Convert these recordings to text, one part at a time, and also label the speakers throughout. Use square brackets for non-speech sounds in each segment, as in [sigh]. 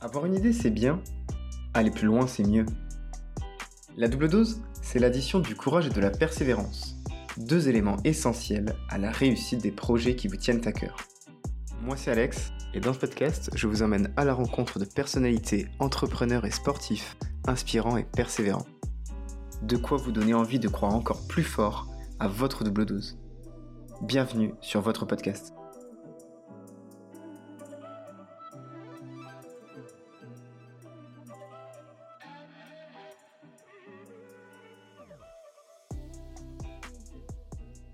Speaker 1: Avoir une idée, c'est bien. Aller plus loin, c'est mieux. La double dose, c'est l'addition du courage et de la persévérance. Deux éléments essentiels à la réussite des projets qui vous tiennent à cœur. Moi, c'est Alex, et dans ce podcast, je vous emmène à la rencontre de personnalités, entrepreneurs et sportifs, inspirants et persévérants. De quoi vous donner envie de croire encore plus fort à votre double dose. Bienvenue sur votre podcast.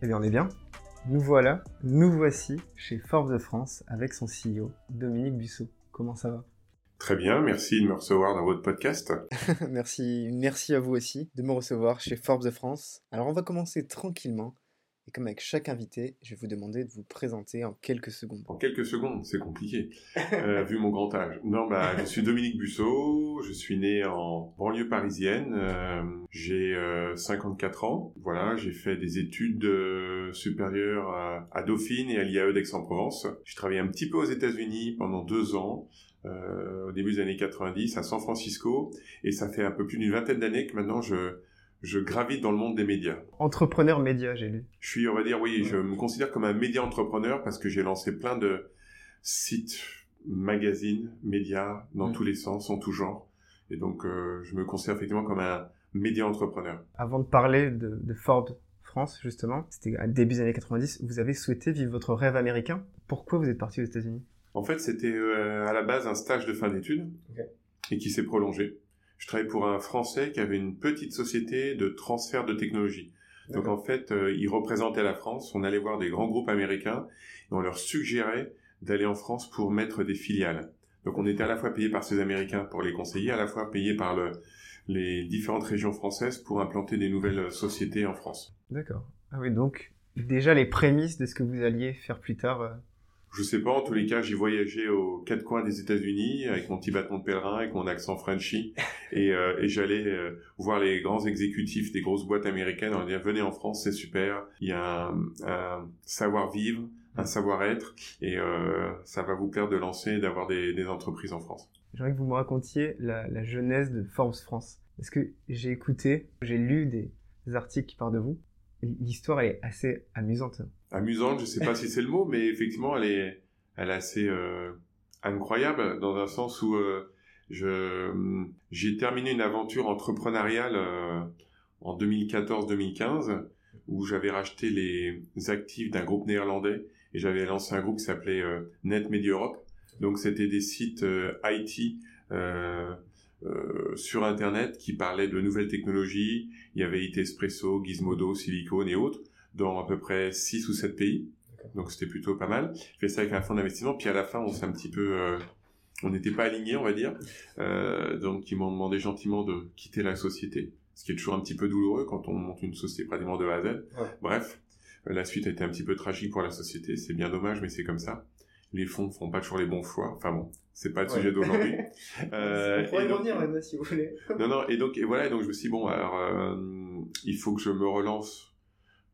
Speaker 1: Eh bien, on est bien. Nous voilà, nous voici chez Forbes de France avec son CEO, Dominique Bussot. Comment ça va?
Speaker 2: Très bien, merci de me recevoir dans votre podcast. [laughs]
Speaker 1: Merci, merci à vous aussi de me recevoir chez Forbes de France. Alors, on va commencer tranquillement et comme avec chaque invité, je vais vous demander de vous présenter en quelques secondes.
Speaker 2: En quelques secondes, c'est compliqué, [laughs] euh, vu mon grand âge. Non, bah, je suis Dominique Bussot, je suis né en banlieue parisienne, euh, j'ai 54 euh, ans. Voilà, j'ai fait des études supérieures à, à, Dauphine et à l'IAE d'Aix-en-Provence. J'ai travaillé un petit peu aux États-Unis pendant deux ans. au début des années 90 à San Francisco et ça fait un peu plus d'une vingtaine d'années que maintenant je, je gravite dans le monde des médias.
Speaker 1: Entrepreneur média, j'ai lu.
Speaker 2: Je suis, on va dire, oui, je me considère comme un média entrepreneur parce que j'ai lancé plein de sites, magazines, médias, dans tous les sens, en tout genre. Et donc, euh, je me considère effectivement comme un média entrepreneur.
Speaker 1: Avant de parler de, Forbes France, justement, c'était à début des années 90, vous avez souhaité vivre votre rêve américain. Pourquoi vous êtes parti aux États-Unis?
Speaker 2: En fait, c'était euh, à la base un stage de fin d'études et qui s'est prolongé je travaillais pour un Français qui avait une petite société de transfert de technologie. Donc en fait, euh, il représentait la France. On allait voir des grands groupes américains et on leur suggérait d'aller en France pour mettre des filiales. Donc on était à la fois payé par ces Américains pour les conseiller, à la fois payé par le, les différentes régions françaises pour implanter des nouvelles sociétés en France.
Speaker 1: D'accord. Ah oui, donc déjà les prémices de ce que vous alliez faire plus tard euh,
Speaker 2: je sais pas, en tous les cas, j'ai voyagé aux quatre coins des États-Unis avec mon petit bâton de pèlerin, avec mon accent Frenchy, [laughs] et, euh, et j'allais euh, voir les grands exécutifs des grosses boîtes américaines. On disait venez en France, c'est super. Il y a un, savoir-vivre, un savoir-être, et euh, ça va vous plaire de lancer, d'avoir des, des, entreprises en France.
Speaker 1: J'aimerais que vous me racontiez la, la genèse de Forbes France. Parce que j'ai écouté, j'ai lu des articles qui parlent de vous. L'histoire est assez amusante
Speaker 2: amusante, je sais pas si c'est le mot, mais effectivement, elle est, assez euh, incroyable dans un sens où euh, je j'ai terminé une aventure entrepreneuriale euh, en 2014-2015 où j'avais racheté les actifs d'un groupe néerlandais et j'avais lancé un groupe qui s'appelait Net Media Europe. Donc c'était des sites IT sur Internet qui parlaient de nouvelles technologies. Il y avait IT Espresso, Gizmodo, Silicon et autres dans à peu près 6 ou 7 pays. Donc c'était plutôt pas mal. J'ai fait ça avec un fonds d'investissement. Puis à la fin, on s'est un petit peu... Euh, on n'était pas alignés, on va dire. Euh, donc ils m'ont demandé gentiment de quitter la société. Ce qui est toujours un petit peu douloureux quand on monte une société pratiquement de A à Z. Bref, euh, la suite a été un petit peu tragique pour la société. C'est bien dommage, mais c'est comme ça. Les fonds ne font pas toujours les bons choix. Enfin bon, c'est pas le sujet d'aujourd'hui. [laughs]
Speaker 1: euh, on pourrait revenir maintenant si vous voulez. [laughs]
Speaker 2: non, non, et donc, et voilà, et donc je me suis dit, bon, alors, euh, il faut que je me relance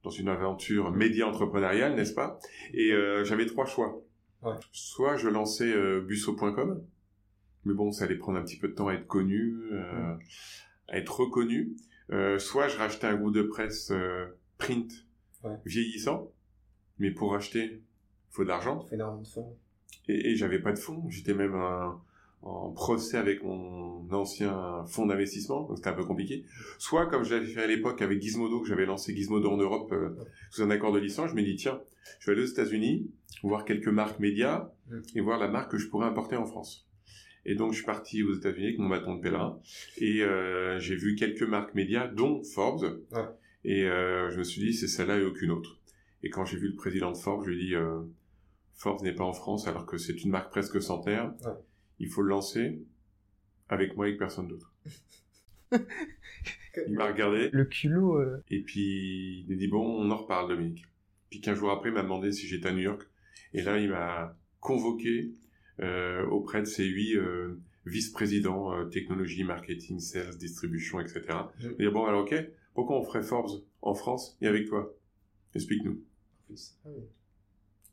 Speaker 2: dans une aventure média entrepreneuriale, n'est-ce pas? Et euh, j'avais trois choix. Ouais. Soit je lançais euh, busso.com, mais bon, ça allait prendre un petit peu de temps à être connu, euh, à être reconnu. Soit je rachetais un groupe de presse print vieillissant, mais pour racheter, il faut de l'argent. Et, et j'avais pas de fonds. J'étais même un, en procès avec mon ancien fonds d'investissement, donc c'était un peu compliqué. Soit comme je l'avais fait à l'époque avec Gizmodo, que j'avais lancé Gizmodo en Europe euh, sous un accord de licence, je me dis tiens, je vais aller aux États-Unis, voir quelques marques médias et voir la marque que je pourrais importer en France. Et donc je suis parti aux États-Unis avec mon bâton de pèlerin et euh, j'ai vu quelques marques médias, dont Forbes. Ouais. Et euh, je me suis dit c'est celle-là et aucune autre. Et quand j'ai vu le président de Forbes, je lui ai dit Forbes n'est pas en France alors que c'est une marque presque centenaire. Ouais il faut le lancer avec moi et avec personne d'autre. [laughs] il m'a regardé.
Speaker 1: Le culot. Euh.
Speaker 2: Et puis, il a dit, bon, on en reparle, Dominique. Puis 15 jours après, il m'a demandé si j'étais à New York. Et là, il m'a convoqué euh, auprès de ses huit euh, vice-présidents, technologie, marketing, sales, distribution, etc. Il a dit, bon, alors ok, pourquoi on ferait Forbes en France et avec toi? Explique-nous. Ah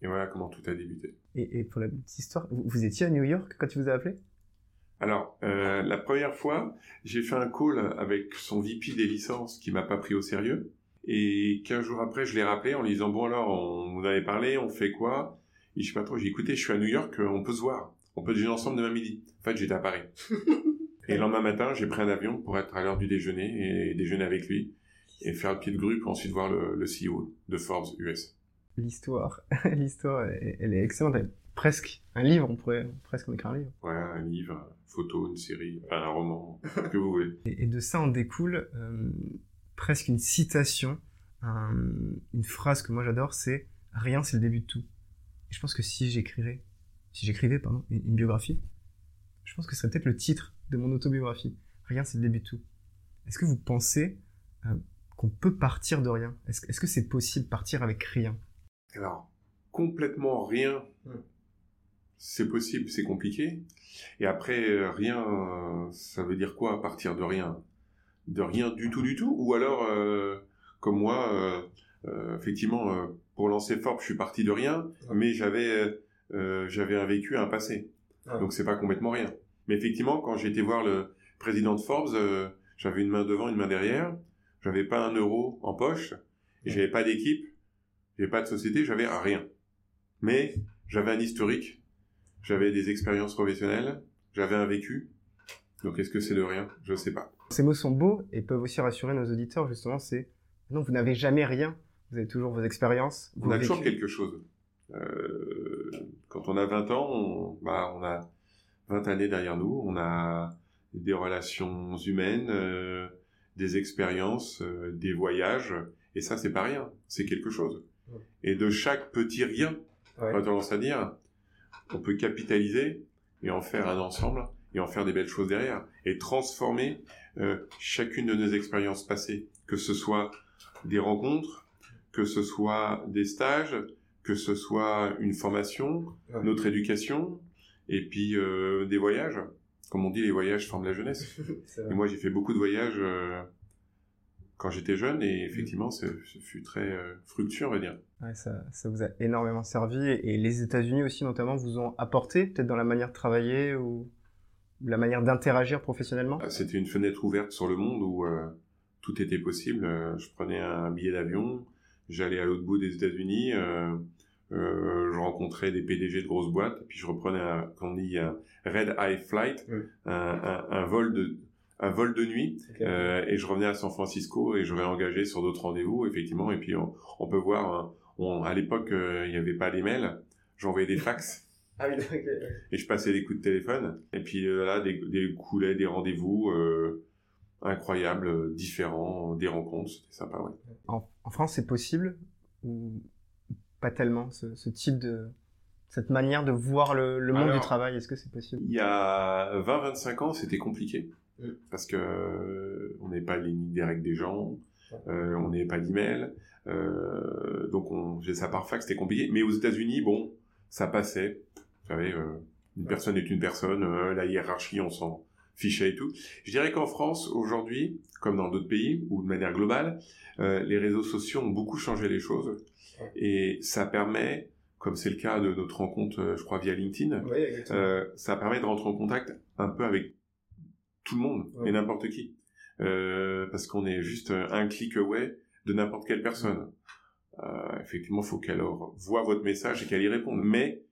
Speaker 2: et voilà comment tout a débuté.
Speaker 1: Et, pour la petite histoire, vous, étiez à New York quand tu vous a appelé?
Speaker 2: Alors, euh, la première fois, j'ai fait un call avec son VP des licences qui m'a pas pris au sérieux. Et 15 jours après, je l'ai rappelé en lui disant, bon alors, on vous avait parlé, on fait quoi? Et je sais pas trop, j'ai dit, écoutez, je suis à New York, on peut se voir. On peut déjeuner ensemble demain midi. En fait, j'étais à Paris. [laughs] et le lendemain matin, j'ai pris un avion pour être à l'heure du déjeuner et déjeuner avec lui et faire le pied de grue pour ensuite voir le, le CEO de Forbes US.
Speaker 1: L'histoire, [laughs] l'histoire, elle est excellente. presque un livre, on pourrait presque en écrire un livre.
Speaker 2: Ouais, un livre, une photo, une série, un roman, ce que vous voulez.
Speaker 1: Et, de ça en découle euh, presque une citation, une phrase que moi j'adore, c'est rien, c'est le début de tout. Et je pense que si j'écrivais, si j'écrivais pardon, une, biographie, je pense que ce serait peut-être le titre de mon autobiographie. Rien, c'est le début de tout. Est-ce que vous pensez euh, qu'on peut partir de rien? Est-ce que c'est possible partir avec rien?
Speaker 2: Alors, complètement rien, c'est possible, c'est compliqué. Et après, euh, rien, ça veut dire quoi partir de rien? De rien du tout, du tout? Ou alors, euh, comme moi, effectivement, pour lancer Forbes, je suis parti de rien, mais j'avais j'avais un vécu, un passé. Donc c'est pas complètement rien. Mais effectivement, quand j'ai été voir le président de Forbes, j'avais une main devant, une main derrière. J'avais pas un euro en poche. Et j'avais pas d'équipe, j'avais pas de société, j'avais rien. Mais j'avais un historique, j'avais des expériences professionnelles, j'avais un vécu. Donc est-ce que c'est de rien? Je sais pas.
Speaker 1: Ces mots sont beaux et peuvent aussi rassurer nos auditeurs justement. C'est non, vous n'avez jamais rien. Vous avez toujours vos expériences.
Speaker 2: on a toujours quelque chose. Euh, quand on a 20 ans, on, bah, on a 20 années derrière nous. On a des relations humaines, euh, des expériences, euh, des voyages, et ça c'est pas rien, c'est quelque chose. Et de chaque petit rien, ouais. on a tendance à dire, on peut capitaliser et en faire un ensemble et en faire des belles choses derrière et transformer euh, chacune de nos expériences passées, que ce soit des rencontres, que ce soit des stages, que ce soit une formation, notre éducation, et puis euh, des voyages comme on dit, les voyages forment la jeunesse. [laughs] et moi, j'ai fait beaucoup de voyages euh, quand j'étais jeune, et effectivement, ce, fut très euh, fructueux, on va dire.
Speaker 1: Ouais, ça, ça, vous a énormément servi, et les États-Unis aussi, notamment, vous ont apporté, peut-être dans la manière de travailler ou la manière d'interagir professionnellement?
Speaker 2: Ah, C'était une fenêtre ouverte sur le monde où euh, tout était possible. je prenais un billet d'avion, j'allais à l'autre bout des États-Unis. Euh, je rencontrais des PDG de grosses boîtes, et puis je reprenais un, on dit, un red eye flight, un, un, un, vol de un vol de nuit, euh, et je revenais à San Francisco et je réengageais sur d'autres rendez-vous, effectivement. Et puis on, on peut voir, hein, on, à l'époque euh, il n'y avait pas les mails, j'envoyais des fax. [laughs] Ah oui, Et je passais des coups de téléphone. Et puis euh, là, des, des coulets, des rendez-vous euh, incroyables, différents, des rencontres, c'était sympa, ouais.
Speaker 1: En, en France, c'est possible ou pas tellement ce, ce, type de cette manière de voir le, le monde du travail? Est-ce que c'est possible?
Speaker 2: Il y a 20-25 ans, c'était compliqué parce que euh, on n'est pas les des règles des gens, euh, on n'est pas d'email, euh, donc on faisait ça par fax, c'était compliqué. Mais aux États-Unis, bon, ça passait. Vous savez, euh, une personne est une personne, la hiérarchie, on s'en fichait et tout. Je dirais qu'en France, aujourd'hui, comme dans d'autres pays, ou de manière globale, les réseaux sociaux ont beaucoup changé les choses. Et ça permet, comme c'est le cas de notre rencontre, je crois, via LinkedIn, ça permet de rentrer en contact un peu avec tout le monde et n'importe qui. Euh, parce qu'on est juste un clic away de n'importe quelle personne. Euh, effectivement, il faut qu'elle voit votre message et qu'elle y réponde. Mais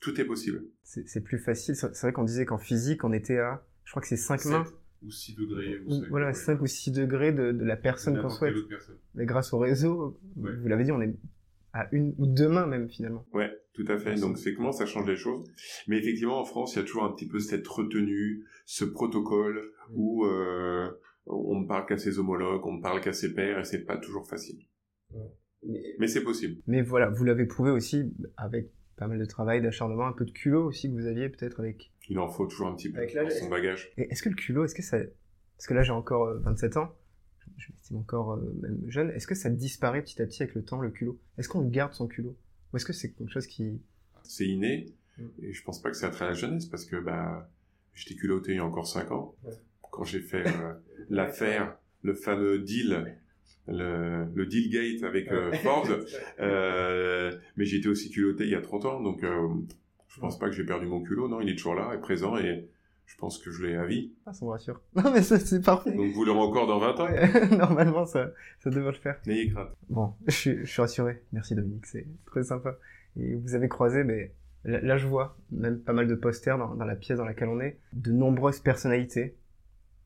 Speaker 2: tout est possible.
Speaker 1: C'est plus facile. C'est vrai qu'on disait qu'en physique, on était à, je crois que c'est 5 mains.
Speaker 2: Ou 6 degrés.
Speaker 1: voilà, 5 ou 6 degrés de, de la personne qu'on souhaite. Mais grâce au réseau, vous l'avez dit, on est à une ou deux mains même finalement.
Speaker 2: Ouais, tout à fait. Donc c'est comment ça change les choses. Mais effectivement, en France, il y a toujours un petit peu cette retenue, ce protocole où euh, on ne parle qu'à ses homologues, on ne parle qu'à ses pairs, et c'est pas toujours facile. Mais, c'est possible.
Speaker 1: Mais voilà, vous l'avez prouvé aussi avec pas mal de travail, d'acharnement, un peu de culot aussi que vous aviez peut-être avec.
Speaker 2: Il en faut toujours un petit peu dans son bagage.
Speaker 1: Est-ce que le culot, est-ce que ça, parce que là j'ai encore 27 euh, ans, je m'estime encore euh, même jeune, est-ce que ça disparaît petit à petit avec le temps, le culot? Est-ce qu'on garde son culot? Ou est-ce que c'est quelque chose qui...
Speaker 2: C'est inné, mm. et je pense pas que c'est à la jeunesse, parce que bah, j'étais culotté il y a encore 5 ans, quand j'ai fait euh, [laughs] l'affaire, le fameux deal le, le deal gate avec euh, Forbes, [laughs] euh, mais j'étais aussi culotté il y a 30 ans, donc euh, je pense pas que j'ai perdu mon culot, non, il est toujours là, et présent, et je pense que je l'ai à vie.
Speaker 1: Ah, ça me rassure. [laughs] Non, mais c'est parfait.
Speaker 2: Donc vous l'aurez encore dans 20 ans [laughs]
Speaker 1: Normalement, ça, ça devrait le faire.
Speaker 2: N'ayez crainte.
Speaker 1: Bon, je suis, je suis rassuré. Merci Dominique, c'est très sympa. Et vous avez croisé, mais là, là, je vois même pas mal de posters dans, dans la pièce dans laquelle on est, de nombreuses personnalités.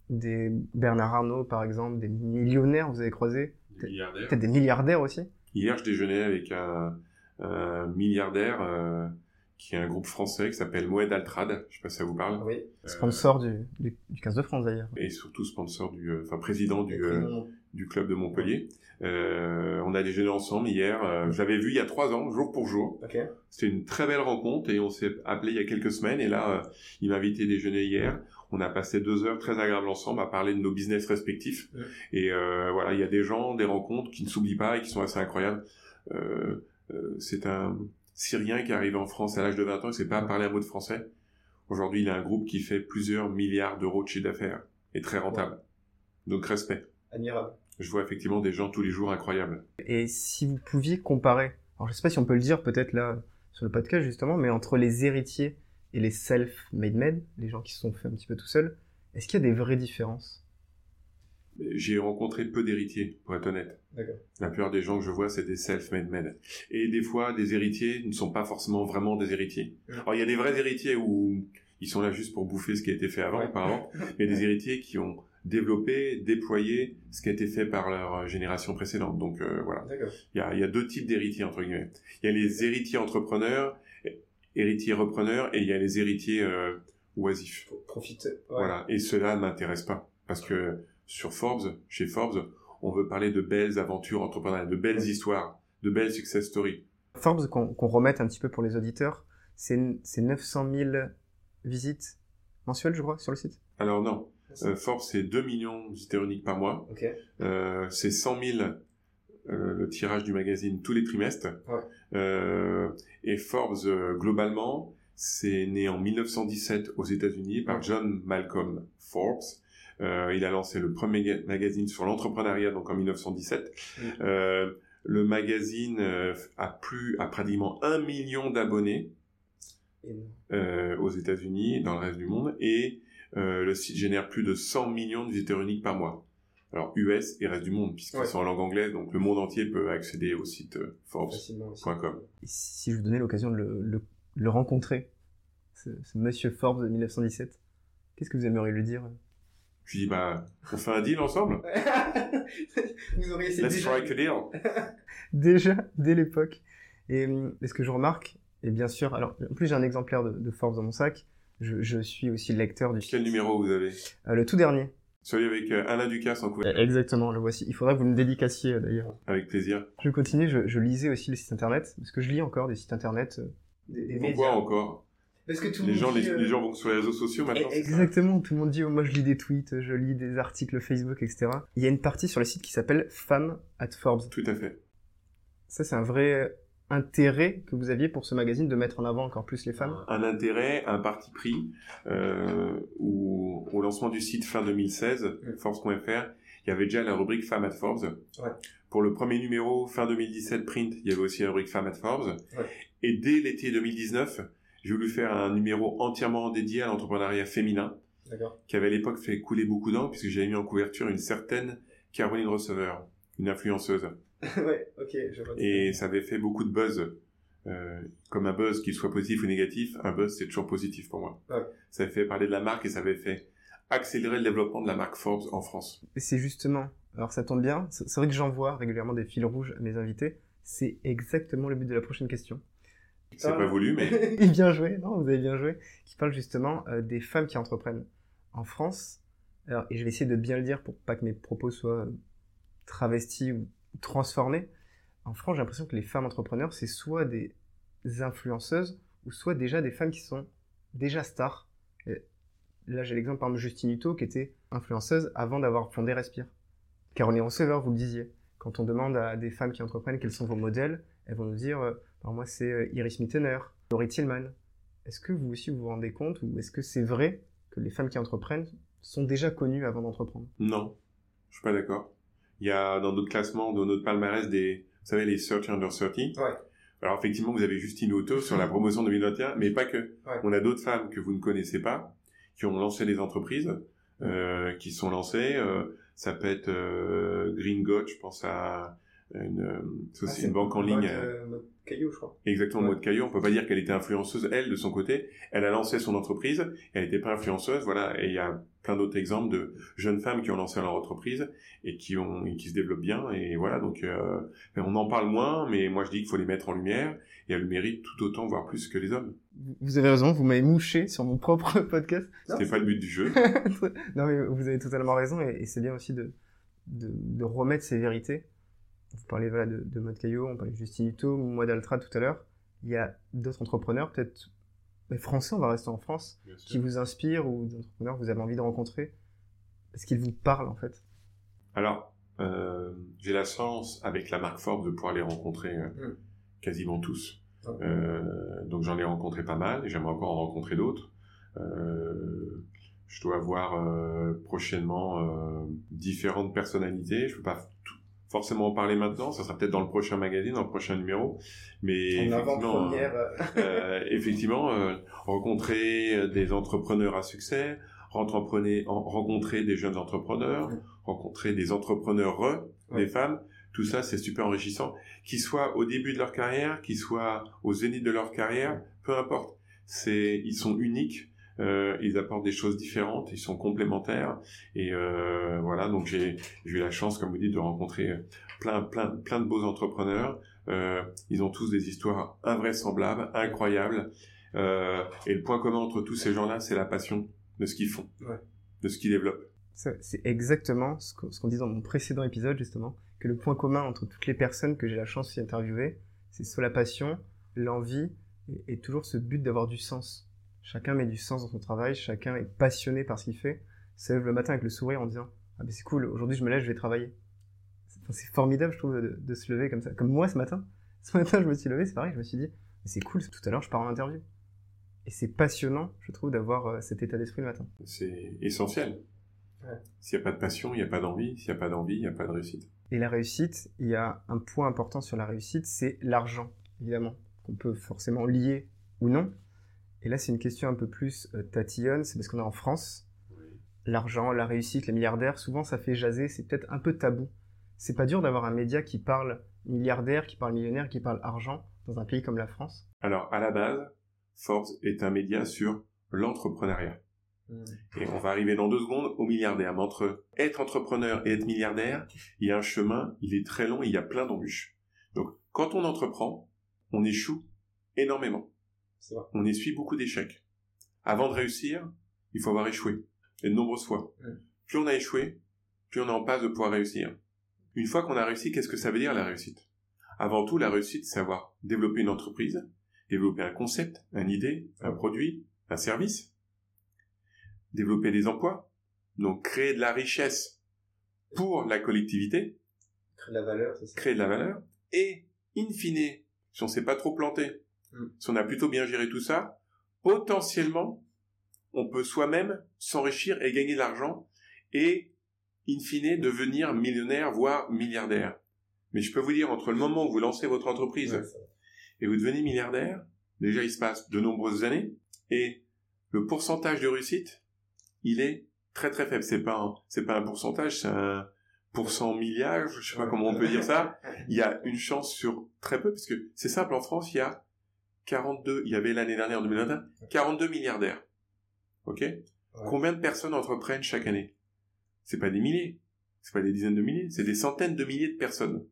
Speaker 1: Des Bernard Arnault, par exemple, des millionnaires, vous avez croisé.
Speaker 2: Milliardaire.
Speaker 1: Peut-être des milliardaires aussi.
Speaker 2: Hier, je déjeunais avec un, un milliardaire euh, qui est un groupe français qui s'appelle Moed Altrad. Je sais pas si ça vous parle.
Speaker 1: Oui. Sponsor du, du, du 15 de France d'ailleurs.
Speaker 2: Et surtout sponsor du, euh, enfin président du, euh, du club de Montpellier. Euh, on a déjeuné ensemble hier. Euh, je l'avais vu il y a trois ans, jour pour jour.
Speaker 1: Ok.
Speaker 2: C'était une très belle rencontre et on s'est appelé il y a quelques semaines. Et là, euh, il m'a invité déjeuner hier. On a passé deux heures très agréables ensemble à parler de nos business respectifs.
Speaker 1: Ouais.
Speaker 2: Et euh, voilà, il y a des gens, des rencontres qui ne s'oublient pas et qui sont assez incroyables. Euh, euh, c'est un Syrien qui est arrivé en France à l'âge de 20 ans. Il ne sait pas parler un mot de français. Aujourd'hui, il a un groupe qui fait plusieurs milliards d'euros de chiffre d'affaires et très rentable. Donc respect.
Speaker 1: Admirable.
Speaker 2: Je vois effectivement des gens tous les jours incroyables.
Speaker 1: Et si vous pouviez comparer, alors je sais pas si on peut le dire peut-être là sur le podcast justement, mais entre les héritiers et les self-made men, les gens qui se sont fait un petit peu tout seuls, est-ce qu'il y a des vraies différences?
Speaker 2: J'ai rencontré peu d'héritiers, pour être honnête. La plupart des gens que je vois, c'est des self-made men. Et des fois, des héritiers ne sont pas forcément vraiment des héritiers.
Speaker 1: Ouais.
Speaker 2: Alors, il y a des vrais héritiers où ils sont là juste pour bouffer ce qui a été fait avant,
Speaker 1: Ouais.
Speaker 2: apparemment. [laughs] Mais des héritiers qui ont développé, déployé ce qui a été fait par leur euh, génération précédente. Donc, euh, voilà. Il y a, il y a deux types d'héritiers, entre guillemets. Il y a les héritiers entrepreneurs, héritiers repreneurs, et il y a les héritiers euh, oisifs.
Speaker 1: Pour profiter.
Speaker 2: Voilà. Et cela ne m'intéresse pas. Parce que sur Forbes, chez Forbes, on veut parler de belles aventures entrepreneuriales, de belles histoires, de belles success stories.
Speaker 1: Forbes, qu'on remette un petit peu pour les auditeurs, c'est c'est 900 000 visites mensuelles, je crois, sur le site?
Speaker 2: Alors non, euh, Forbes, c'est 2 millions de visiteurs uniques par mois.
Speaker 1: Ok.
Speaker 2: Euh, c'est 100 000 euh, le tirage du magazine tous les trimestres.
Speaker 1: Ouais.
Speaker 2: Euh, et Forbes, euh, globalement, c'est né en 1917 aux États-Unis par John Malcolm Forbes. Euh, il a lancé le premier ga- magazine sur l'entrepreneuriat donc en 1917.
Speaker 1: Mm.
Speaker 2: Euh, le magazine euh, a plus a pratiquement un million d'abonnés euh, aux États-Unis et dans le reste du monde et euh, le site génère plus de 100 millions de visiteurs uniques par mois. Alors US et reste du monde puisqu'ils
Speaker 1: Ouais.
Speaker 2: sont en langue anglaise donc le monde entier peut accéder au site euh, Forbes.com.
Speaker 1: Si je vous donnais l'occasion de le, le- le rencontrer, ce, ce monsieur Forbes de 1917, qu'est-ce que vous aimeriez lui dire?
Speaker 2: Je dis bah on fait un deal ensemble. [laughs]
Speaker 1: Vous auriez essayé
Speaker 2: Let's strike a deal. [laughs]
Speaker 1: déjà dès l'époque. Et, et ce que je remarque, et bien sûr, alors en plus j'ai un exemplaire de, de Forbes dans mon sac. Je, je suis aussi lecteur du
Speaker 2: Quel numéro vous avez?
Speaker 1: Euh, le tout dernier.
Speaker 2: Celui avec euh, Alain Ducasse en couverture.
Speaker 1: Exactement, le voici. Il faudrait que vous me dédicaciez euh, d'ailleurs.
Speaker 2: Avec plaisir.
Speaker 1: Je continue, je, je lisais aussi les sites internet, parce que je lis encore des sites internet. euh, des, des
Speaker 2: Pourquoi
Speaker 1: médias.
Speaker 2: encore?
Speaker 1: Parce que tout
Speaker 2: les
Speaker 1: le
Speaker 2: gens, les,
Speaker 1: euh,
Speaker 2: les gens vont sur les réseaux sociaux maintenant. ça
Speaker 1: Exactement, tout le monde dit oh, moi je lis des tweets, je lis des articles Facebook, etc. Il y a une partie sur le site qui s'appelle Femmes at Forbes.
Speaker 2: Tout à fait.
Speaker 1: Ça c'est un vrai intérêt que vous aviez pour ce magazine de mettre en avant encore plus les femmes.
Speaker 2: un intérêt, un parti pris, euh, où au lancement du site fin 2016,
Speaker 1: Mm.
Speaker 2: Forbes.fr, il y avait déjà la rubrique Femmes at Forbes.
Speaker 1: Ouais.
Speaker 2: Pour le premier numéro, fin 2017 print, il y avait aussi la rubrique Femmes at Forbes.
Speaker 1: Ouais.
Speaker 2: Et dès l'été 2019, j'ai voulu faire un numéro entièrement dédié à l'entrepreneuriat féminin,
Speaker 1: D'accord.
Speaker 2: qui avait à l'époque fait couler beaucoup d'encre, puisque j'avais mis en couverture une certaine Caroline Receveur, une influenceuse. [laughs]
Speaker 1: ouais, ok, je vois.
Speaker 2: Et ça avait fait beaucoup de buzz. Euh, comme un buzz, qu'il soit positif ou négatif, un buzz c'est toujours positif pour moi.
Speaker 1: Ouais.
Speaker 2: Ça avait fait parler de la marque et ça avait fait accélérer le développement de la marque Forbes en France.
Speaker 1: C'est justement, alors ça tombe bien, c'est c'est vrai que j'envoie régulièrement des fils rouges à mes invités, c'est exactement le but de la prochaine question.
Speaker 2: C'est
Speaker 1: Ah.
Speaker 2: pas voulu, mais
Speaker 1: Et bien joué, non, vous avez bien joué, qui parle justement euh, des femmes qui entreprennent. En France, alors, et je vais essayer de bien le dire pour pas que mes propos soient travestis ou transformés, en France j'ai l'impression que les femmes entrepreneurs, c'est soit des influenceuses, ou soit déjà des femmes qui sont déjà stars. Et là j'ai l'exemple par exemple Justine Hutto qui était influenceuse avant d'avoir fondé Respire. Caroline Receveur, vous le disiez, quand on demande à des femmes qui entreprennent quels sont vos modèles, elles vont nous dire, euh, alors moi c'est euh, Iris Mittener, Laurie Tillman. Est-ce que vous aussi vous vous rendez compte ou est-ce que c'est vrai que les femmes qui entreprennent sont déjà connues avant d'entreprendre?
Speaker 2: Non, je suis pas d'accord. Il y a dans notre classement, dans notre palmarès, des, vous savez, les Search Under 30.
Speaker 3: Ouais.
Speaker 2: Alors effectivement, vous avez Justine Auto sur la promotion 2021, mais pas que.
Speaker 3: Ouais.
Speaker 2: On a d'autres femmes que vous ne connaissez pas, qui ont lancé des entreprises, euh, qui sont lancées. euh, ça peut être euh, Green God, je pense à une, euh, c'est aussi
Speaker 3: Ah,
Speaker 2: une banque en
Speaker 3: mode,
Speaker 2: ligne.
Speaker 3: euh, mode caillou, je crois.
Speaker 2: Exactement,
Speaker 3: Ouais.
Speaker 2: mode Caillou. On peut pas dire qu'elle était influenceuse, elle, de son côté. Elle a lancé son entreprise. Elle n'était pas influenceuse, voilà. Et il y a plein d'autres exemples de jeunes femmes qui ont lancé leur entreprise et qui ont, et qui se développent bien. Et voilà, donc, euh, on en parle moins, mais moi je dis qu'il faut les mettre en lumière. Et elles le méritent tout autant, voire plus que les hommes.
Speaker 1: Vous avez raison, vous m'avez mouché sur mon propre [laughs] podcast.
Speaker 2: C'était pas le but du jeu. [laughs]
Speaker 1: non mais vous avez totalement raison et, et c'est bien aussi de, de, de remettre ces vérités. Vous parlez voilà, de, de Mode Caillot, on parlait de Justine Hutto, moi d'Altra tout à l'heure. Il y a d'autres entrepreneurs, peut-être mais français, on va rester en France, qui vous inspirent ou des entrepreneurs que vous avez envie de rencontrer parce qu'ils vous parlent en fait.
Speaker 2: Alors, euh, j'ai la chance, avec la marque Forbes, de pouvoir les rencontrer euh,
Speaker 3: Mm.
Speaker 2: quasiment tous.
Speaker 3: Ok.
Speaker 2: Euh, donc j'en ai rencontré pas mal et j'aimerais encore en rencontrer d'autres. Je dois avoir prochainement différentes personnalités. Je peux pas forcément en parler maintenant. Ça sera peut-être dans le prochain magazine, dans le prochain numéro. Mais
Speaker 3: En
Speaker 2: effectivement,
Speaker 3: euh,
Speaker 2: euh, effectivement, euh, rencontrer des entrepreneurs à succès, rencontrer, en- rencontrer des jeunes entrepreneurs, rencontrer des entrepreneurs re,
Speaker 3: Ouais.
Speaker 2: des femmes, tout ça c'est super enrichissant. Qu'ils soient au début de leur carrière, qu'ils soient au zénith de leur carrière, peu importe. C'est, ils sont uniques. Euh, ils apportent des choses différentes, ils sont complémentaires et euh, voilà donc j'ai eu la chance comme vous dites de rencontrer plein plein plein de beaux entrepreneurs euh, ils ont tous des histoires invraisemblables, incroyables. Euh, et le point commun entre tous ces gens-là, c'est la passion de ce qu'ils font,
Speaker 3: Ouais.
Speaker 2: de ce qu'ils développent.
Speaker 1: C'est exactement ce qu'on ce qu'on dit dans mon précédent épisode justement, que le point commun entre toutes les personnes que j'ai la chance d'interviewer, c'est soit la passion, l'envie et, et toujours ce but d'avoir du sens. Chacun met du sens dans son travail, chacun est passionné par ce qu'il fait, se lève le matin avec le sourire en disant ah ben c'est cool, aujourd'hui je me lève, je vais travailler. C'est formidable je trouve de, de se lever comme ça. Comme moi ce matin, [laughs] ce matin je me suis levé, c'est pareil, je me suis dit Mais c'est cool, tout à l'heure je pars en interview. Et c'est passionnant, je trouve, d'avoir euh, cet état d'esprit le matin.
Speaker 2: C'est essentiel. S'il n'y a pas de passion, il n'y a pas d'envie. S'il n'y a pas d'envie, il n'y a pas de réussite.
Speaker 1: Et la réussite, il y a un point important sur la réussite, c'est l'argent, évidemment, qu'on peut forcément lier ou non. Et là, c'est une question un peu plus euh, tatillonne, c'est parce qu'on est en France. L'argent, la réussite, les milliardaires, souvent ça fait jaser, c'est peut-être un peu tabou. C'est pas dur d'avoir un média qui parle milliardaire, qui parle millionnaire, qui parle argent dans un pays comme la France.
Speaker 2: Alors, à la base, Forbes est un média sur l'entrepreneuriat.
Speaker 3: hmm.
Speaker 2: Et on va arriver dans deux secondes au milliardaire. Mais entre être entrepreneur et être milliardaire, il y a un chemin, il est très long, il y a plein d'embûches. Donc, quand on entreprend, on échoue énormément.
Speaker 3: Vrai.
Speaker 2: On essuie beaucoup d'échecs. Avant de réussir, il faut avoir échoué. Et de nombreuses fois. Plus on a échoué, plus on est en passe de pouvoir réussir. Une fois qu'on a réussi, qu'est-ce que ça veut dire la réussite? Avant tout, la réussite, c'est avoir développé une entreprise, développer un concept, une idée, un produit, un service, développer des emplois, donc créer de la richesse pour la collectivité,
Speaker 3: Créer de la valeur, c'est ça.
Speaker 2: créer de la valeur, et, in fine, si on s'est pas trop planté. Si on a plutôt bien géré tout ça, potentiellement, on peut soi-même s'enrichir et gagner de l'argent, et, in fine, devenir millionnaire, voire milliardaire. Mais je peux vous dire, entre le moment où vous lancez votre entreprise
Speaker 3: Ouais,
Speaker 2: et vous devenez milliardaire, déjà il se passe de nombreuses années, et le pourcentage de réussite, il est très très faible. C'est pas un, c'est pas un pourcentage, c'est un pourcent milliage, je sais pas comment on peut dire ça. [laughs] Il y a une chance sur très peu, parce que c'est simple, en France, il y a 42, il y avait l'année dernière, en 2021, 42 milliardaires. Ok? Combien de personnes entreprennent chaque année? C'est pas des milliers, c'est pas des dizaines de milliers, c'est des centaines de milliers de personnes.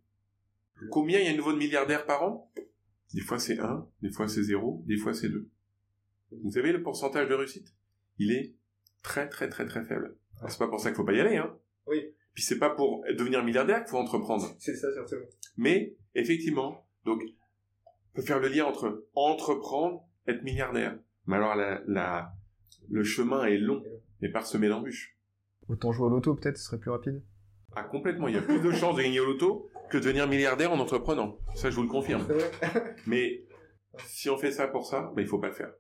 Speaker 2: Combien il y a de nouveaux milliardaires par an? Des fois c'est 1, des fois c'est 0, des fois c'est 2. Vous savez le pourcentage de réussite? Il est très très très très faible. Alors, C'est pas pour ça qu'il faut pas y aller, hein.
Speaker 3: Oui.
Speaker 2: Puis c'est pas pour devenir milliardaire qu'il faut entreprendre.
Speaker 3: C'est ça, surtout.
Speaker 2: Mais effectivement, donc on peut faire le lien entre entreprendre, être milliardaire. Mais alors la, la- le chemin est long et parsemé d'embûches.
Speaker 1: Autant jouer au loto, peut-être, ce serait plus rapide.
Speaker 2: Ah complètement, il y a plus de chances de gagner au loto que de devenir milliardaire en entreprenant. Ça je vous le confirme. [laughs] Mais si on fait ça pour ça, ben, il faut pas le faire.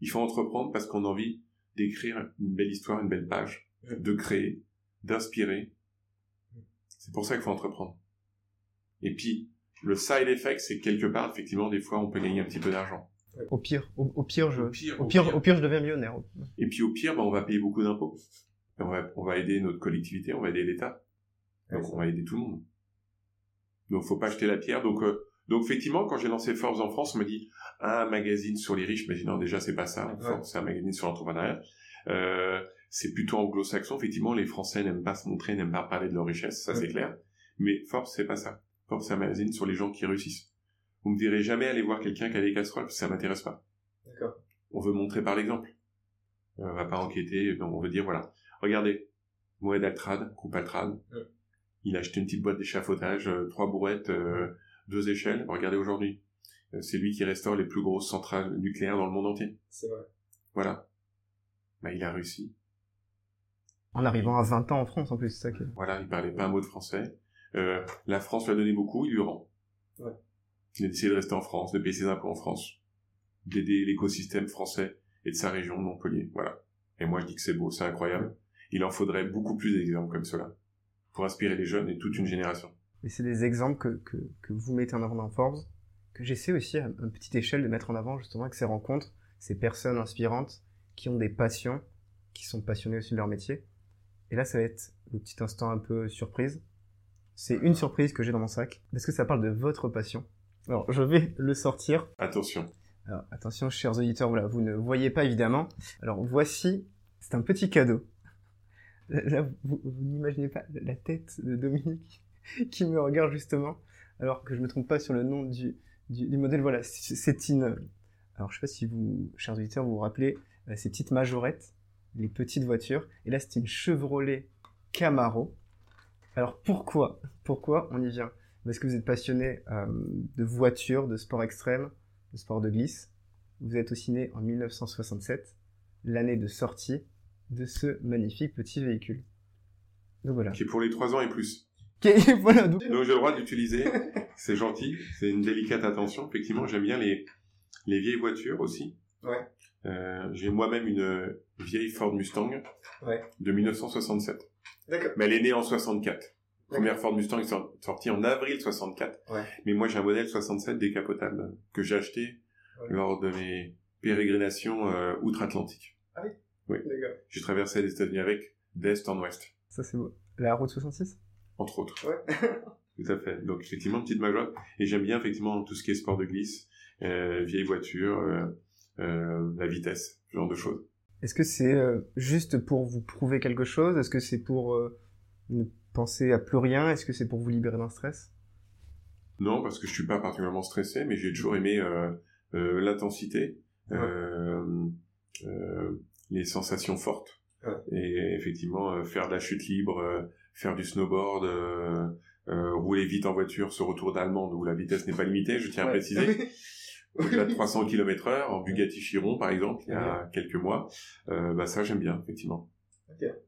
Speaker 2: Il faut entreprendre parce qu'on a envie d'écrire une belle histoire, une belle page, de créer, d'inspirer C'est pour ça qu'il faut entreprendre. Et puis, le side effect, c'est quelque part, effectivement, des fois, on peut gagner un petit peu d'argent.
Speaker 1: Au pire, au, pire, je, au pire, au pire, je deviens millionnaire.
Speaker 2: Et puis au pire, bah, on va payer beaucoup d'impôts. On va, on va aider notre collectivité, on va aider l'État. Donc on va aider tout le monde. Donc faut pas jeter la pierre. Donc euh, donc effectivement, quand j'ai lancé Forbes en France, on m'a dit un magazine sur les riches. Mais dit non, déjà c'est pas ça. c'est un magazine sur l'entrepreneuriat. Euh, c'est plutôt anglo-saxon. Effectivement, les Français n'aiment pas se montrer, n'aiment pas parler de leur richesse, ça c'est clair. Mais Forbes c'est pas ça. Forbes c'est un magazine sur les gens qui réussissent. Vous me direz jamais aller voir quelqu'un qui a des casseroles, parce que ça m'intéresse pas.
Speaker 4: D'accord.
Speaker 2: On veut montrer par l'exemple. On va pas enquêter, on veut dire voilà. Regardez, Moed Altrad, coupe Altrad. Il a acheté une petite boîte d'échafaudage, euh, trois brouettes, euh, deux échelles. Regardez aujourd'hui. Euh, c'est lui qui restaure les plus grosses centrales nucléaires dans le monde entier.
Speaker 4: C'est vrai.
Speaker 2: Voilà. Bah, il a réussi.
Speaker 1: En arrivant à 20 ans en France, en plus, c'est ça que...
Speaker 2: Voilà, il parlait pas un mot de français. La France lui a donné beaucoup, il lui rend.
Speaker 4: Ouais.
Speaker 2: Il a décidé de rester en France, de payer ses impôts en France, d'aider l'écosystème français et de sa région de Montpellier. Voilà. Et moi, je dis que c'est beau, c'est incroyable. Il en faudrait beaucoup plus d'exemples comme cela pour inspirer les jeunes et toute une génération.
Speaker 1: Et c'est des exemples que, que, que, vous mettez en avant dans Forbes, que j'essaie aussi à une petite échelle de mettre en avant justement avec ces rencontres, ces personnes inspirantes qui ont des passions, qui sont passionnés aussi de leur métier. Et là, ça va être le petit instant un peu surprise. C'est une surprise que j'ai dans mon sac, parce que ça parle de votre passion. Alors, je vais le sortir.
Speaker 2: Attention.
Speaker 1: Alors, attention, chers auditeurs, voilà, vous ne voyez pas évidemment. Alors, voici, c'est un petit cadeau. Là, vous, n'imaginez pas la tête de Dominique [laughs] qui me regarde justement, alors que je me trompe pas sur le nom du, du, modèle. Voilà, c'est une. Alors, je sais pas si vous, chers auditeurs, vous vous rappelez euh, ces petites majorettes, les petites voitures. Et là, c'est une Chevrolet Camaro. Alors, pourquoi Pourquoi on y vient? Est-ce que vous êtes passionné euh, de voitures, de sport extrême, de sport de glisse. Vous êtes aussi né en 1967, l'année de sortie de ce magnifique petit véhicule.
Speaker 2: Donc voilà. Qui est pour les 3 ans et plus. [laughs]
Speaker 1: voilà,
Speaker 2: donc... donc j'ai le droit d'utiliser. C'est gentil. C'est une délicate attention. Effectivement, j'aime bien les, les vieilles voitures aussi.
Speaker 4: Ouais.
Speaker 2: Euh, j'ai moi-même une vieille Ford Mustang ouais. de 1967.
Speaker 4: D'accord.
Speaker 2: Mais elle est née en 64 première Ford Mustang est sortie en avril 64. Mais moi, j'ai un modèle 67 décapotable que j'ai acheté lors de mes pérégrinations euh, outre-Atlantique.
Speaker 4: Ah oui?
Speaker 2: Oui. J'ai traversé les États-Unis avec d'est en ouest.
Speaker 1: Ça, c'est beau. La route 66
Speaker 2: Entre autres.
Speaker 4: Ouais. [laughs]
Speaker 2: tout à fait. Donc, effectivement, petite major. Et j'aime bien, effectivement, tout ce qui est sport de glisse, euh, vieille voiture, euh, euh la vitesse, ce genre de choses.
Speaker 1: Est-ce que c'est euh, juste pour vous prouver quelque chose? Est-ce que c'est pour ne penser à plus rien? Est-ce que c'est pour vous libérer d'un stress?
Speaker 2: Non, parce que je suis pas particulièrement stressé, mais j'ai toujours aimé euh, euh, l'intensité, euh, les sensations fortes, et effectivement faire de la chute libre, faire du snowboard. rouler vite en voiture ce retour d'Allemande où la vitesse n'est pas limitée, je tiens à préciser. [laughs] Au-delà de 300 km heure, en Bugatti Chiron, par exemple, il y a quelques mois, bah ça j'aime bien, effectivement.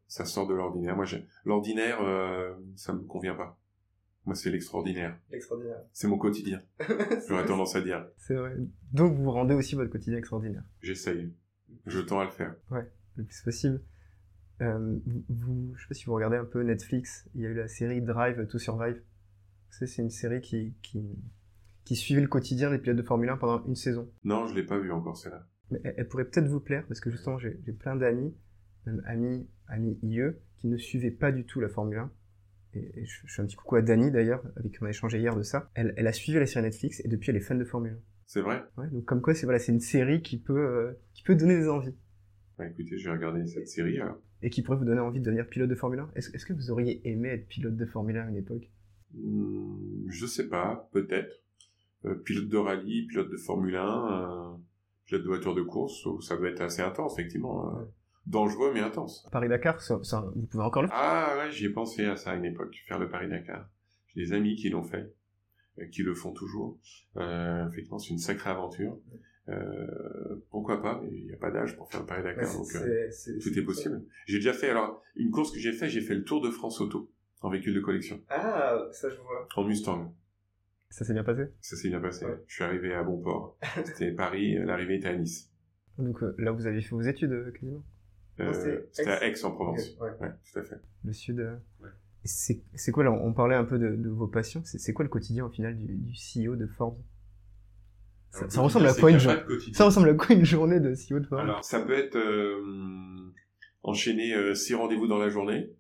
Speaker 2: Ça sort de l'ordinaire. Moi, l'ordinaire, euh, ça me convient pas. Moi, c'est l'extraordinaire.
Speaker 4: L'extraordinaire.
Speaker 2: C'est mon quotidien. [laughs] J'aurais tendance à dire.
Speaker 1: C'est vrai. Donc, vous rendez aussi votre quotidien extraordinaire.
Speaker 2: J'essaye. Je tends à le faire.
Speaker 1: Ouais, le plus possible. Euh, vous, je sais pas si vous regardez un peu Netflix. Il y a eu la série Drive to Survive. C'est une série qui, qui, qui suivait le quotidien des pilotes de Formule 1 pendant une saison.
Speaker 2: Non, je l'ai pas vu encore celle-là.
Speaker 1: Mais elle, pourrait peut-être vous plaire parce que justement, j'ai plein d'amis même ami, ami IE, qui ne suivait pas du tout la Formule 1. Et, je, fais un petit coucou à Dani d'ailleurs, avec qui on a échangé hier de ça. Elle, elle a suivi la série Netflix et depuis elle est fan de Formule 1.
Speaker 2: C'est vrai?
Speaker 1: Ouais, donc comme quoi c'est voilà, c'est une série qui peut, euh, qui peut donner des envies.
Speaker 2: Bah écoutez, je vais regarder cette série alors.
Speaker 1: Et qui pourrait vous donner envie de devenir pilote de Formule 1. Est-ce est que vous auriez aimé être pilote de Formule 1 à une époque?
Speaker 2: Mmh, Je sais pas, peut-être. Euh, pilote de rallye, pilote de Formule 1, euh, pilote de voiture de course, ça doit être assez intense, effectivement. Hein dangereux mais intense.
Speaker 1: Paris-Dakar, ça, vous pouvez encore le
Speaker 2: faire? Ah ouais, j'y ai pensé à ça à une époque, faire le Paris-Dakar. J'ai des amis qui l'ont fait, euh, qui le font toujours. Euh, effectivement, c'est une sacrée aventure. Euh, pourquoi pas Mais il n'y a pas d'âge pour faire le Paris-Dakar, donc euh, tout est possible. J'ai déjà fait, alors, une course que j'ai fait, j'ai fait le Tour de France auto, en véhicule de collection.
Speaker 4: Ah, ça je vois.
Speaker 2: En Mustang.
Speaker 1: Ça s'est bien passé?
Speaker 2: Ça s'est bien passé. Je suis arrivé à bon port. [laughs] C'était Paris, l'arrivée était à Nice.
Speaker 1: Donc là, vous avez fait vos études quasiment?
Speaker 2: Euh, c'était à Aix en Provence. Ouais. tout à fait.
Speaker 1: Le sud. Euh, C'est quoi, là, on parlait un peu de, de vos passions, c'est quoi le quotidien au final du, du CEO de Forbes ça, ressemble à quoi une journée Ça ressemble à quoi une journée de CEO de Forbes
Speaker 2: Alors, ça peut être euh, enchaîner euh, six rendez-vous dans la journée,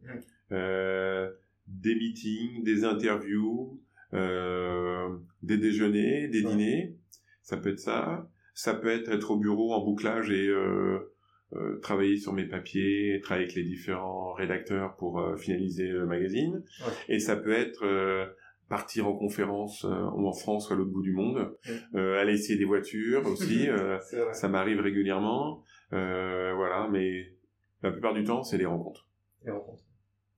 Speaker 2: euh, des meetings, des interviews, euh, des déjeuners, des dîners. Ça peut être ça. Ça peut être être au bureau en bouclage et euh, euh, travailler sur mes papiers, travailler avec les différents rédacteurs pour euh, finaliser le magazine. Et ça peut être euh, partir en conférence ou en France ou à l'autre bout du monde, aller essayer des voitures aussi. [laughs] ça m'arrive régulièrement. voilà, mais la plupart du temps, c'est les rencontres.
Speaker 4: Les rencontres.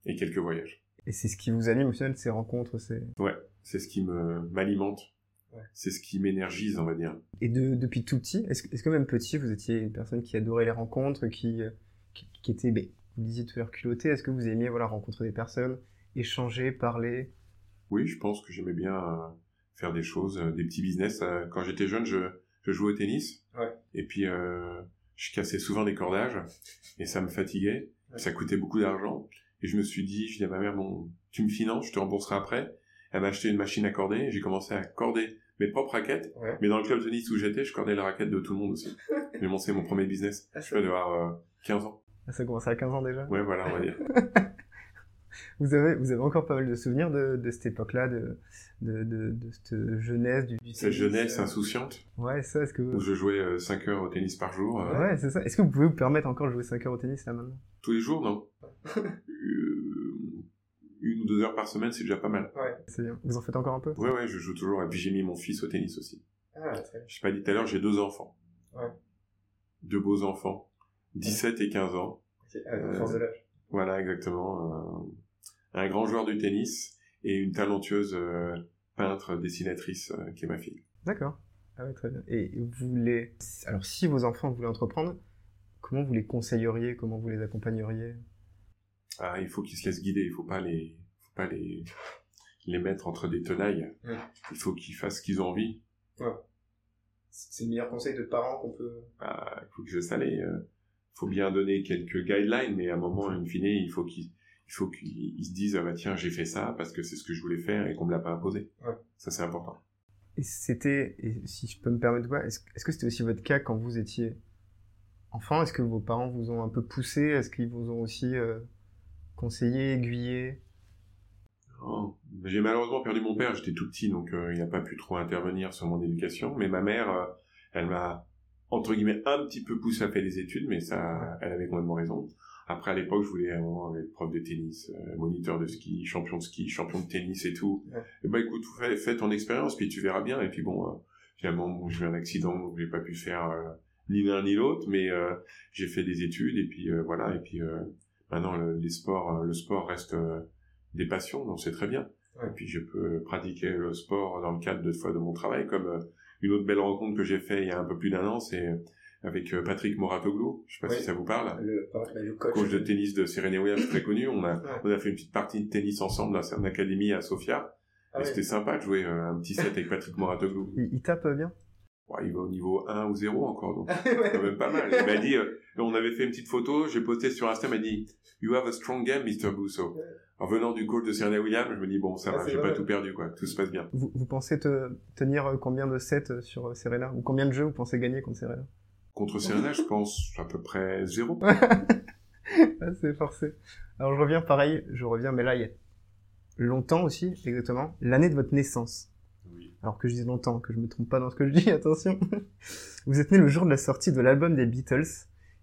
Speaker 2: Et quelques voyages.
Speaker 1: Et c'est ce qui vous anime au final, ces rencontres, c'est.
Speaker 2: Ouais, c'est ce qui me m'alimente c'est ce qui m'énergise, on va dire.
Speaker 1: Et de, depuis tout petit, est-ce, que même petit, vous étiez une personne qui adorait les rencontres, qui, qui, était, ben, vous disiez tout à l'heure culotté, est-ce que vous aimiez voilà, rencontrer des personnes, échanger, parler?
Speaker 2: Oui, je pense que j'aimais bien euh, faire des choses, euh, des petits business. Euh, quand j'étais jeune, je, je, jouais au tennis. Et puis, je cassais souvent des cordages, et ça me fatiguait. Ça coûtait beaucoup d'argent. Et je me suis dit, je dis à ma mère, bon, tu me finances, je te rembourserai après. Elle m'a acheté une machine à corder, j'ai commencé à corder mes propres raquettes. Mais dans le club de tennis où j'étais, je cordais la raquette de tout le monde aussi. [laughs] Mais bon, c'est mon premier business. Ah, je vais avoir 15 ans.
Speaker 1: Ah, ça commence à 15 ans déjà?
Speaker 2: Ouais, voilà, on va dire. [laughs]
Speaker 1: vous, avez, vous avez encore pas mal de souvenirs de, de cette époque-là, de, de, de, de, cette jeunesse du,
Speaker 2: Cette jeunesse euh, insouciante.
Speaker 1: Ouais, ça, est-ce que...
Speaker 2: Où je jouais 5 euh, heures au tennis par jour.
Speaker 1: Euh. Ouais, c'est ça. Est-ce que vous pouvez vous permettre encore de jouer 5 heures au tennis là maintenant?
Speaker 2: Tous les jours, non. [laughs] une ou deux heures par semaine, c'est déjà pas mal.
Speaker 1: Ouais, c'est bien. Vous en faites encore un peu?
Speaker 2: Ouais, ouais, je joue toujours. Et puis j'ai mis mon fils au tennis aussi.
Speaker 4: Ah, très bien.
Speaker 2: Je pas dit tout à l'heure, j'ai deux enfants.
Speaker 4: Ouais.
Speaker 2: Deux beaux enfants. 17 et 15 ans.
Speaker 4: La de l'âge.
Speaker 2: Voilà, exactement. un grand joueur du tennis et une talentueuse euh, peintre, dessinatrice euh, qui est ma fille.
Speaker 1: D'accord. Ah ouais, très bien. Et vous les... Alors, si vos enfants voulaient entreprendre, comment vous les conseilleriez? Comment vous les accompagneriez?
Speaker 2: Ah, il faut qu'ils se laissent guider, il faut pas les, faut pas les, les mettre entre des tenailles. Il faut qu'ils fassent ce qu'ils ont envie.
Speaker 4: Ouais. C'est le meilleur conseil de parents qu'on peut.
Speaker 2: Ah, il faut que ça Il euh, faut bien donner quelques guidelines, mais à un moment, in fine, il faut qu'ils, il faut qu'ils se disent, ah bah tiens, j'ai fait ça parce que c'est ce que je voulais faire et qu'on me l'a pas imposé.
Speaker 4: Ouais.
Speaker 2: Ça, c'est important.
Speaker 1: Et c'était, et si je peux me permettre, est-ce, est-ce que c'était aussi votre cas quand vous étiez enfant? Est-ce que vos parents vous ont un peu poussé? Est-ce qu'ils vous ont aussi euh, conseiller, aiguiller
Speaker 2: oh, J'ai malheureusement perdu mon père, j'étais tout petit, donc euh, il n'a pas pu trop intervenir sur mon éducation. Mais ma mère, euh, elle m'a, entre guillemets, un petit peu poussé à faire des études, mais ça, elle avait complètement raison. Après, à l'époque, je voulais être prof de tennis, euh, moniteur de ski, champion de ski, champion de tennis et tout. Et bah écoute, fais, fais, ton expérience, puis tu verras bien. Et puis bon, finalement, j'ai eu un accident, donc j'ai pas pu faire ni l'un ni l'autre, mais j'ai fait des études, et puis voilà, et puis Maintenant, le, les sports, euh, le sport reste euh, des passions, donc c'est très bien. Et puis je peux pratiquer le sport dans le cadre de fois de mon travail, comme euh, une autre belle rencontre que j'ai fait il y a un peu plus d'un an, c'est avec Patrick Moratoglou, je sais pas si ça vous parle.
Speaker 4: Le, le coach.
Speaker 2: coach. de tennis de Serena Williams, très connu. On a, on a fait une petite partie de tennis ensemble dans une académie à Sofia. Ah et c'était sympa de jouer un petit set avec Patrick Moratoglou.
Speaker 1: Il, il tape bien
Speaker 2: il va au niveau 1 ou 0 encore, donc [laughs] c'est quand même pas mal. Il m'a dit, on avait fait une petite photo, j'ai posté sur Insta, il m'a dit, You have a strong game, Mr. Busso. En venant du coach de Serena Williams, je me dis, bon, ça va, j'ai pas tout perdu, quoi. Tout se passe bien.
Speaker 1: Vous, vous pensez te, tenir euh, combien de sets euh, sur euh, Serena? Ou combien de jeux vous pensez gagner contre Serena?
Speaker 2: Contre Serena, je pense à peu près 0. [laughs]
Speaker 1: Ah, c'est forcé. Alors je reviens pareil, je reviens, mais là, il y a longtemps aussi, exactement, l'année de votre naissance.
Speaker 2: Oui.
Speaker 1: Alors que je dis longtemps, que je me trompe pas dans ce que je dis, [laughs] attention. vous êtes né le jour de la sortie de l'album des Beatles,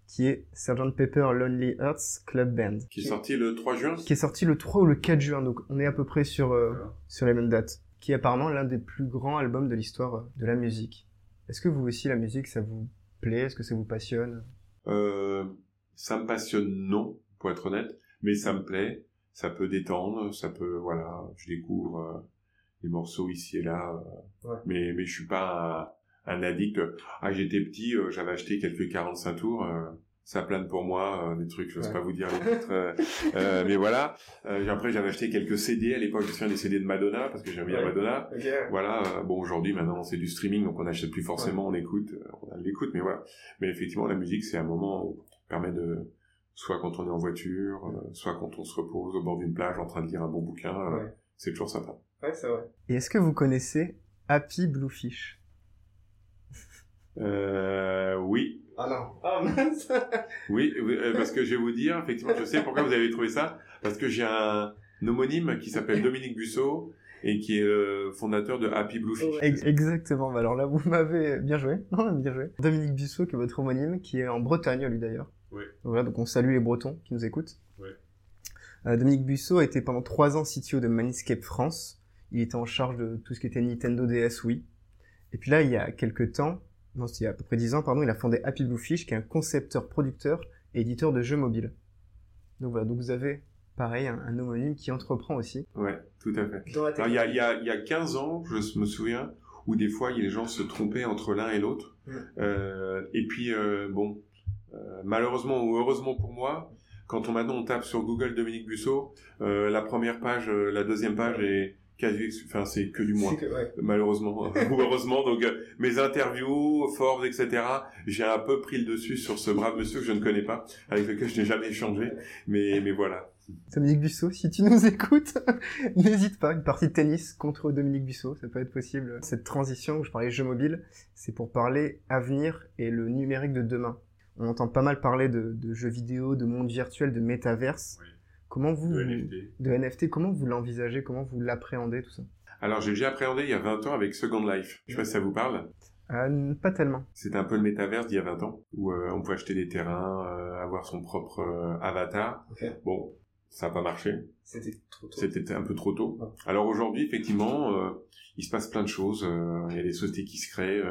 Speaker 1: qui est Sgt Pepper Lonely Hearts Club Band.
Speaker 2: Qui est sorti le 3 juin
Speaker 1: Qui est sorti le 3 ou le 4 juin, donc on est à peu près sur, euh, sur les mêmes dates. Qui est apparemment l'un des plus grands albums de l'histoire euh, de la musique. Est-ce que vous aussi, la musique, ça vous plaît? Est-ce que ça vous passionne?
Speaker 2: Euh, Ça me passionne, non, pour être honnête, mais ça me plaît. Ça peut détendre, ça peut, voilà, je découvre euh, des morceaux ici et là,
Speaker 4: ouais.
Speaker 2: mais, mais je suis pas un addict. Ah, j'étais petit, euh, j'avais acheté quelques 45 tours. Euh, ça plane pour moi, euh, des trucs, je ne sais pas vous dire les [laughs] titres. mais voilà. après, j'avais acheté quelques CD à l'époque. Je me souviens des CD de Madonna parce que j'aime bien Madonna. Voilà. bon, aujourd'hui, maintenant, c'est du streaming, donc on n'achète plus forcément, on écoute, on l'écoute, mais voilà. Mais effectivement, la musique, c'est un moment où permet de soit quand on est en voiture, euh, soit quand on se repose au bord d'une plage en train de lire un bon bouquin. Euh,
Speaker 4: Ouais.
Speaker 2: C'est toujours sympa.
Speaker 4: Ouais, c'est vrai.
Speaker 1: Et est-ce que vous connaissez Happy Bluefish?
Speaker 2: Euh, oui,
Speaker 4: Ah non. Ah mince.
Speaker 2: oui, oui, euh, parce que je vais vous dire, effectivement, je sais pourquoi vous avez trouvé ça, parce que j'ai un homonyme qui s'appelle Dominique Bussot et qui est le fondateur de Happy Bluefish.
Speaker 1: Ex- Exactement, bah alors là vous m'avez bien joué, [laughs] bien joué. Dominique Bussot qui est votre homonyme, qui est en Bretagne lui d'ailleurs.
Speaker 2: Oui.
Speaker 1: Voilà, donc on salue les Bretons qui nous écoutent.
Speaker 2: Oui.
Speaker 1: Euh, Dominique Bussot a été pendant trois ans CTO de Maniscape France. Il était en charge de tout ce qui était Nintendo DS Wii. Et puis là, il y a quelques temps, non, il y a à peu près dix ans, pardon, il a fondé Happy Bluefish, qui est un concepteur, producteur et éditeur de jeux mobiles. Donc voilà, donc vous avez pareil un, un homonyme qui entreprend aussi.
Speaker 2: Ouais, tout à fait.
Speaker 4: Dans la
Speaker 2: Alors, il y a, il y, a, il y a 15 ans, je me souviens, où des fois, les gens se trompaient entre l'un et l'autre.
Speaker 4: Mm.
Speaker 2: Euh, et puis, euh, bon, euh, malheureusement ou heureusement pour moi, quand on maintenant on tape sur Google Dominique Bussot, euh, la première page, euh, la deuxième page est quasi, enfin c'est que du moi.
Speaker 4: C'est que- ouais.
Speaker 2: Malheureusement [laughs] ou heureusement, donc euh, mes interviews, Forbes, etc. J'ai un peu pris le dessus sur ce brave monsieur que je ne connais pas, avec lequel je n'ai jamais échangé, mais mais voilà.
Speaker 1: Dominique Bussot, si tu nous écoutes, [laughs] n'hésite pas, une partie de tennis contre Dominique Bussot, ça peut être possible. Cette transition où je parlais jeux mobiles, c'est pour parler avenir et le numérique de demain. On entend pas mal parler de, de jeux vidéo, de monde virtuel, de métaverse.
Speaker 2: Oui.
Speaker 1: Comment vous,
Speaker 2: De NFT.
Speaker 1: de NFT, comment vous l'envisagez, comment vous l'appréhendez tout ça?
Speaker 2: Alors j'ai déjà appréhendé il y a 20 ans avec Second Life. Je sais pas si ça vous parle.
Speaker 1: Euh, Pas tellement.
Speaker 2: C'était un peu le métaverse d'il y a 20 ans, où euh, on pouvait acheter des terrains, euh, avoir son propre euh, avatar. Bon, ça n'a pas marché.
Speaker 4: C'était trop tôt.
Speaker 2: C'était un peu trop tôt. Alors aujourd'hui, effectivement, euh, il se passe plein de choses. Euh, Il y a des sociétés qui se créent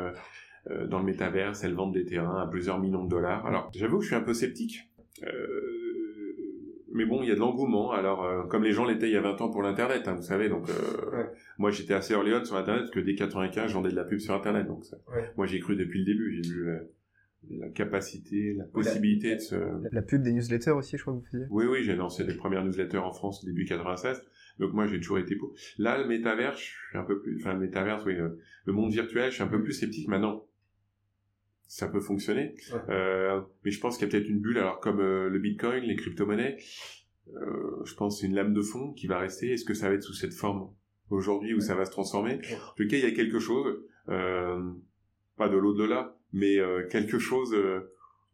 Speaker 2: euh, dans le métaverse, elles vendent des terrains à plusieurs millions de dollars. Alors, j'avoue que je suis un peu sceptique. Euh, mais bon, il y a de l'engouement. Alors, euh, comme les gens l'étaient il y a 20 ans pour l'Internet, hein, vous savez. Donc, euh,
Speaker 4: Ouais.
Speaker 2: moi, j'étais assez early on sur Internet, parce que dès 95, je vendais de la pub sur Internet. Donc, ça-
Speaker 4: Ouais.
Speaker 2: moi, j'ai cru depuis le début. J'ai vu la, la capacité, la possibilité de se...
Speaker 1: La, la pub des newsletters aussi, je crois que vous faisiez.
Speaker 2: Oui, oui, j'ai lancé les premières newsletters en France début 96. Donc moi, j'ai toujours été pour. Là, le métavers, je suis un peu plus... Enfin, le métavers, oui, le, le monde virtuel, je suis un peu plus sceptique maintenant. Ça peut fonctionner.
Speaker 4: Ouais.
Speaker 2: Euh, mais je pense qu'il y a peut-être une bulle. Alors, comme euh, le bitcoin, les crypto-monnaies, euh, je pense c'est une lame de fond qui va rester. Est-ce que ça va être sous cette forme aujourd'hui ou ça va se transformer? En tout cas, il y a quelque chose, pas de l'au-delà, mais quelque chose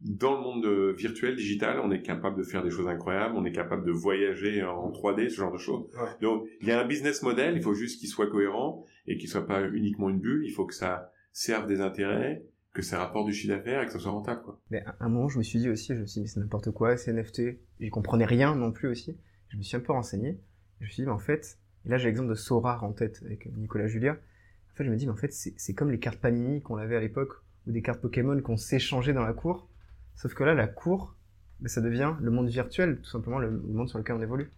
Speaker 2: dans le monde virtuel, digital. On est capable de faire des choses incroyables, on est capable de voyager en 3D, ce genre de choses. Donc, il y a un business model, il faut juste qu'il soit cohérent et qu'il soit pas uniquement une bulle. Il faut que ça serve des intérêts, que ça rapporte du chiffre d'affaires et que ça soit rentable. Quoi.
Speaker 1: Mais à un moment, je me suis dit aussi, je me suis dit, mais c'est n'importe quoi, c'est NFT. J'y comprenais rien non plus aussi. Je me suis un peu renseigné. Je me suis dit, mais en fait, et là j'ai l'exemple de Sora en tête avec Nicolas Julia. En fait, je me dis, mais en fait, c'est comme les cartes Panini qu'on avait à l'époque, ou des cartes Pokémon qu'on s'échangeait dans la cour. Sauf que là, la cour, ben, ça devient le monde virtuel, tout simplement le, le monde sur lequel on évolue.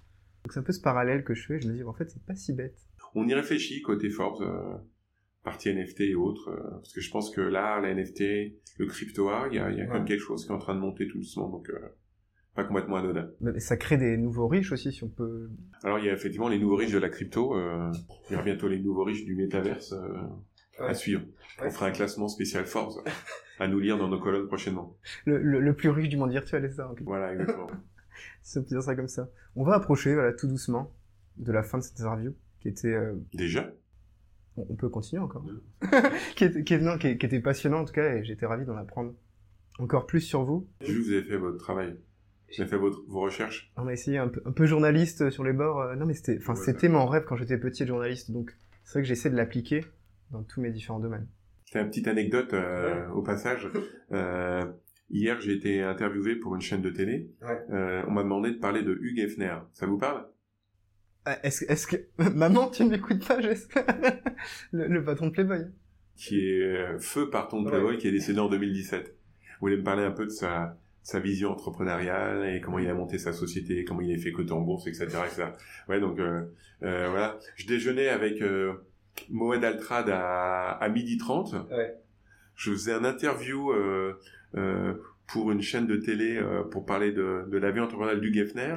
Speaker 1: Donc c'est un peu ce parallèle que je fais. Je me dis, en fait, c'est pas si bête.
Speaker 2: On y réfléchit côté Forbes, euh, partie NFT et autres, euh, parce que je pense que là, la NFT, le crypto art, il y a, il y a quand même
Speaker 4: Ouais.
Speaker 2: quelque chose qui est en train de monter tout doucement, donc euh, pas complètement anodin.
Speaker 1: Mais ça crée des nouveaux riches aussi, si on peut.
Speaker 2: Alors il y a effectivement les nouveaux riches de la crypto, euh, il y aura bientôt les nouveaux riches du métaverse euh, à
Speaker 4: Ouais.
Speaker 2: suivre. On fera un classement spécial Forbes à nous lire dans nos colonnes prochainement.
Speaker 1: Le, le- le plus riche du monde virtuel, c'est ça.
Speaker 2: Voilà, exactement. [laughs]
Speaker 1: peut dire ça comme ça. On va approcher, voilà, tout doucement, de la fin de cette interview, qui était,
Speaker 2: Déjà?
Speaker 1: On peut continuer encore, [laughs] qui, était, qui, est- non, qui, qui était passionnant en tout cas, et j'étais ravi d'en apprendre encore plus sur vous.
Speaker 2: J'ai vu que vous avez fait votre travail. Vous avez fait votre, vos recherches.
Speaker 1: On a essayé un peu, un peu journaliste sur les bords. euh, non, mais c'était, enfin,
Speaker 2: Ouais,
Speaker 1: c'était mon rêve quand j'étais petit, journaliste. Donc, c'est vrai que j'essaie de l'appliquer dans tous mes différents domaines.
Speaker 2: C'est une petite anecdote euh, au passage. [laughs] Euh, hier, j'ai été interviewé pour une chaîne de télé.
Speaker 4: Ouais.
Speaker 2: Euh, on m'a demandé de parler de Hugues Hefner. Ça vous parle?
Speaker 1: Est-ce, est-ce que [laughs] maman, tu ne m'écoutes pas, j'espère [laughs] le, le patron de Playboy.
Speaker 2: Qui est euh, feu parton de
Speaker 4: Ouais.
Speaker 2: Playboy, qui est décédé en 2017. Vous voulez me parler un peu de sa, sa vision entrepreneuriale et comment il a monté sa société, comment il a fait coter en bourse, etc., etc. Ouais, donc euh, euh, voilà. Je déjeunais avec euh, Moed Altrad à, à midi 30.
Speaker 4: Ouais.
Speaker 2: Je faisais un interview pour une chaîne de télé euh, pour parler de, de la vie entrepreneuriale du Geffner.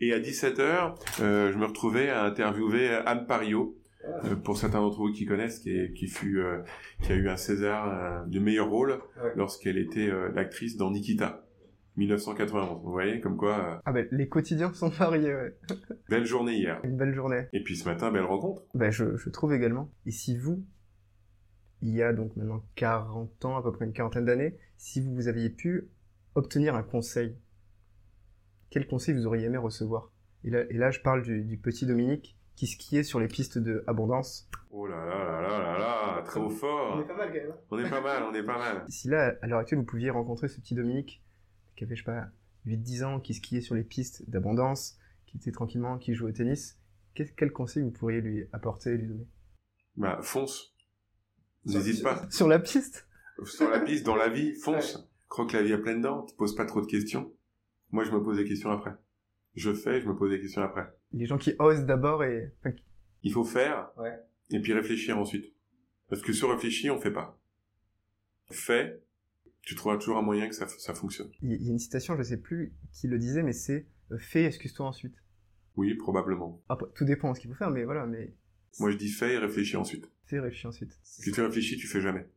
Speaker 2: Et à 17h, euh, je me retrouvais à interviewer Anne Pario, euh, pour certains d'entre vous qui connaissent, qui, est- qui fut, euh, qui a eu un César du meilleur rôle
Speaker 4: Ouais.
Speaker 2: lorsqu'elle était euh, l'actrice dans Nikita. 1991. Vous voyez, comme quoi, euh,
Speaker 1: Ah ben, les quotidiens sont variés, ouais. [laughs]
Speaker 2: belle journée hier.
Speaker 1: Une belle journée.
Speaker 2: Et puis ce matin, belle rencontre.
Speaker 1: Ben, je, je trouve également. Et si vous, il y a donc maintenant 40 ans, à peu près une quarantaine d'années, si vous, vous aviez pu obtenir un conseil, quel conseil vous auriez aimé recevoir? Et là, et là, je parle du, du petit Dominique qui skiait sur les pistes de abondance.
Speaker 2: Oh là là là là là là, trop
Speaker 4: On
Speaker 2: fort.
Speaker 4: est pas mal quand même. hein.
Speaker 2: On est pas mal, on est pas mal.
Speaker 1: Si là, à l'heure actuelle, vous pouviez rencontrer ce petit Dominique qui avait, je sais pas, 8-10 ans, qui skiait sur les pistes d'abondance, qui était tranquillement, qui jouait au tennis, quel, quel conseil vous pourriez lui apporter, lui donner?
Speaker 2: Bah, fonce. N'hésite pas.
Speaker 1: Sur la piste?
Speaker 2: Sur la piste, dans la vie, fonce. Croque la vie à pleines dents, te pose pas trop de questions. Moi, je me pose des questions après. Je fais, je me pose des questions après.
Speaker 1: Les gens qui osent d'abord et...
Speaker 2: Il faut faire,
Speaker 4: Ouais.
Speaker 2: et puis réfléchir ensuite. Parce que sur réfléchir, on fait pas. Fais, tu trouveras toujours un moyen que ça, ça fonctionne.
Speaker 1: Il y a une citation, je sais plus qui le disait, mais c'est euh, « fais, excuse-toi ensuite
Speaker 2: Oui, probablement. ».
Speaker 1: Après, tout dépend de ce qu'il faut faire, mais voilà, mais
Speaker 2: Moi, je dis fais et réfléchis ensuite.
Speaker 1: fais, réfléchis ensuite.
Speaker 2: Si tu réfléchis, tu fais jamais.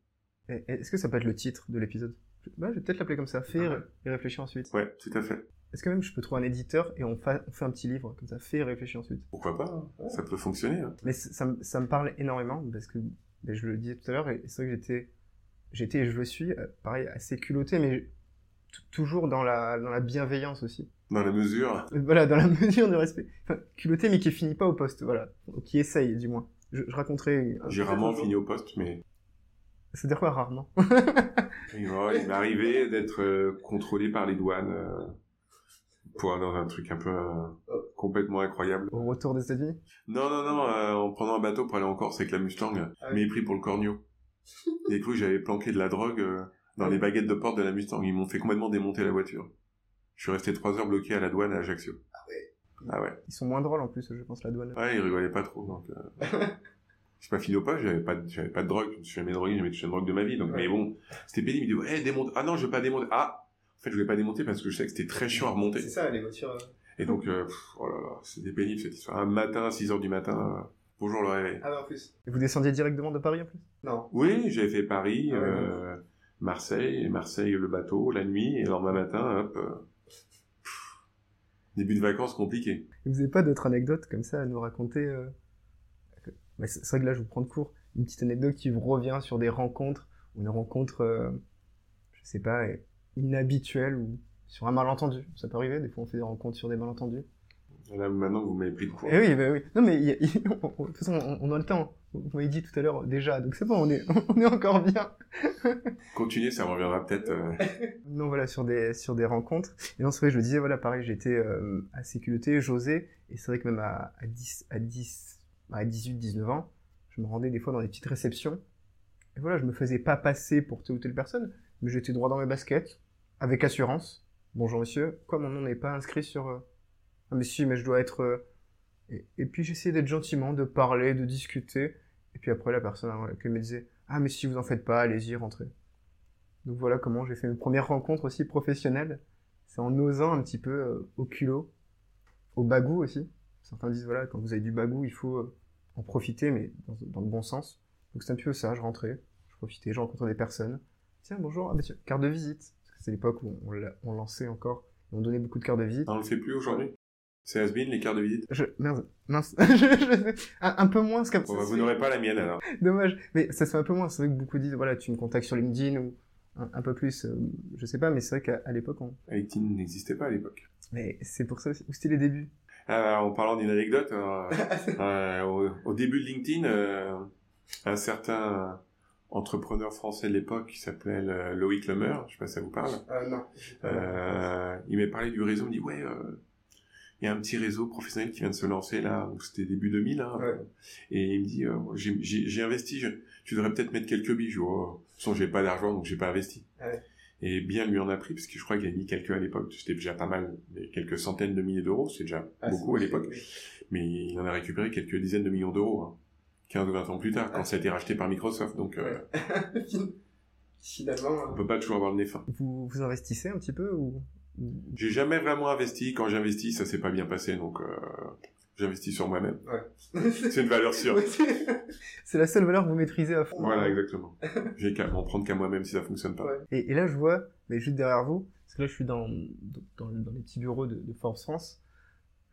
Speaker 1: Et- et Est-ce que ça peut être le titre de l'épisode? Bah, je vais peut-être l'appeler comme ça, fais
Speaker 2: Ah ouais.
Speaker 1: et réfléchis ensuite.
Speaker 2: Ouais, tout à fait.
Speaker 1: Est-ce que même je peux trouver un éditeur et on, fa- on fait un petit livre comme ça, fais et réfléchis ensuite?
Speaker 2: Pourquoi pas hein. Ça peut fonctionner. hein.
Speaker 1: Mais ça, me- ça me parle énormément parce que ben, je le disais tout à l'heure et c'est vrai que j'étais j'étais et je le suis euh, pareil assez culotté mais toujours dans la dans la bienveillance aussi.
Speaker 2: Dans la mesure,
Speaker 1: Euh, Voilà, dans la [laughs] mesure de respect. Enfin, culotté mais qui finit pas au poste, voilà, Ou qui essaye du moins. Je, je raconterai un-
Speaker 2: j'ai rarement fini au poste, mais
Speaker 1: C'est-à-dire quoi rarement?
Speaker 2: Il m'est arrivé d'être euh, contrôlé par les douanes euh, pour aller dans un truc un peu euh, complètement incroyable.
Speaker 1: Au retour des États-Unis?
Speaker 2: Non, non, non, en prenant un bateau pour aller en Corse avec la Mustang,
Speaker 4: Ah oui.
Speaker 2: m'a pris pour le cornio. [laughs] Et cru que j'avais planqué de la drogue dans les baguettes de porte de la Mustang. Ils m'ont fait complètement démonter la voiture. Je suis resté trois heures bloqué à la douane à Ajaccio.
Speaker 4: Ah ouais.
Speaker 2: Ah ouais.
Speaker 1: Ils sont moins drôles en plus, je pense, la douane.
Speaker 2: Ouais, ils rigolaient pas trop, donc... [laughs] Euh... C'est pas pas, j'avais pas, de- j'avais pas de drogue, je me suis jamais drogué, j'ai jamais touché de drogue de ma vie, donc,
Speaker 4: Ouais.
Speaker 2: mais bon, c'était pénible, il dit, ouais, démonte, ah non, je veux pas démonter, ah! En fait, je voulais pas démonter parce que je sais que c'était très chiant à remonter.
Speaker 4: C'est ça, les voitures. euh.
Speaker 2: Et donc, euh, pff, oh là là, c'était pénible cette histoire. Un matin, à 6 heures du matin, euh, bonjour le réveil.
Speaker 4: Ah ouais, en plus.
Speaker 1: Et vous descendiez directement de Paris en plus?
Speaker 4: Non.
Speaker 2: Oui, j'avais fait Paris,
Speaker 4: Ah ouais,
Speaker 2: euh, Marseille, et Marseille le bateau, la nuit, et le lendemain matin, hop, euh, pff, début de vacances compliqué.
Speaker 1: Et vous n'avez pas d'autres anecdotes comme ça à nous raconter bah, C'est vrai que là, je vous prends de court. Une petite anecdote qui vous revient sur des rencontres, ou une rencontre, euh, je sais pas, inhabituelle, ou sur un malentendu. Ça peut arriver, des fois on fait des rencontres sur des malentendus.
Speaker 2: Là, maintenant, vous m'avez pris de court.
Speaker 1: Eh oui, bah oui. Non, mais y a- on- de toute façon, on, on a le temps. Vous m'avez dit tout à l'heure déjà, donc c'est bon, on est, [laughs] on est encore bien. [laughs]
Speaker 2: Continuez, ça me reviendra peut-être. euh,
Speaker 1: Non, voilà, sur des, sur des rencontres. Et non, c'est vrai, je le disais, voilà, pareil, j'étais euh, assez culotté, j'osais. Et c'est vrai que même à, à 10, à 10, à 18, 19 ans, je me rendais des fois dans des petites réceptions. Et voilà, je me faisais pas passer pour telle ou telle personne, mais j'étais droit dans mes baskets, avec assurance. Bonjour monsieur, quoi, mon nom n'est pas inscrit sur... euh, Ah mais si, mais je dois être... euh, Et, et puis j'essayais d'être gentiment, de parler, de discuter. Et puis après, la personne euh, qui me disait, ah mais si vous en faites pas, allez-y, rentrez. Donc voilà comment j'ai fait mes premières rencontres aussi professionnelles. C'est en osant un petit peu au culot, au bagou aussi. Certains disent voilà, quand vous avez du bagou, il faut euh, en profiter, mais dans, dans le bon sens. Donc c'est un petit peu ça, je rentrais, je profitais, je rencontrais des personnes. Tiens, bonjour, ah bah carte de visite. C'est l'époque où on, on lançait encore, et on donnait beaucoup de cartes de visite.
Speaker 2: on le fait plus aujourd'hui C'est has les cartes de visite?
Speaker 1: Je, merde, mince, [laughs] Je- un, un peu moins, ce qu'un-
Speaker 2: Bon, bah, Vous n'aurez pas la mienne alors.
Speaker 1: Dommage. Mais ça se fait un peu moins. C'est vrai que beaucoup disent, voilà, tu me contactes sur LinkedIn ou un, un peu plus, euh, je sais pas, mais c'est vrai qu'à l'époque, on...
Speaker 2: LinkedIn n'existait pas à l'époque.
Speaker 1: Mais c'est pour ça aussi. Où c'était les débuts?
Speaker 2: En parlant d'une anecdote, euh, euh, au, au début de LinkedIn, euh, un certain entrepreneur français de l'époque qui s'appelait euh, Loïc Lemer, je sais pas si ça vous parle,
Speaker 4: Euh, non.
Speaker 2: euh, il m'a parlé du réseau, il me dit ouais, euh, il y a un petit réseau professionnel qui vient de se lancer là, c'était début 2000, hein,
Speaker 4: Ouais.
Speaker 2: et il me dit euh, j'ai- investi, je- tu devrais peut-être mettre quelques dis oh, de toute façon j'ai pas d'argent donc j'ai pas investi.
Speaker 4: Ouais.
Speaker 2: Et bien lui en a pris, parce que je crois qu'il a mis quelques à l'époque, c'était déjà pas mal, quelques centaines de milliers d'euros, c'est déjà
Speaker 4: Ah,
Speaker 2: beaucoup à l'époque mais il en a récupéré quelques dizaines de millions d'euros, hein, 15 ou 20 ans plus tard, quand ça a été racheté par Microsoft. Donc, euh, [laughs]
Speaker 4: Finalement.
Speaker 2: on
Speaker 4: euh,
Speaker 2: peut pas toujours avoir le nez fin.
Speaker 1: vous, vous investissez un petit peu ou ou-
Speaker 2: J'ai jamais vraiment investi. Quand j'investis, ça s'est pas bien passé, donc euh, j'investis sur moi-même. [laughs] C'est une valeur sûre.
Speaker 4: Ouais, [laughs] c'est-
Speaker 1: la seule valeur que vous maîtrisez à fond.
Speaker 2: Voilà, exactement. J'ai qu'à m'en prendre qu'à moi-même si ça fonctionne pas.
Speaker 4: Ouais.
Speaker 1: Et, et là, je vois, mais juste derrière vous, Parce que là, je suis dans, dans, dans les petits bureaux de, de Force France.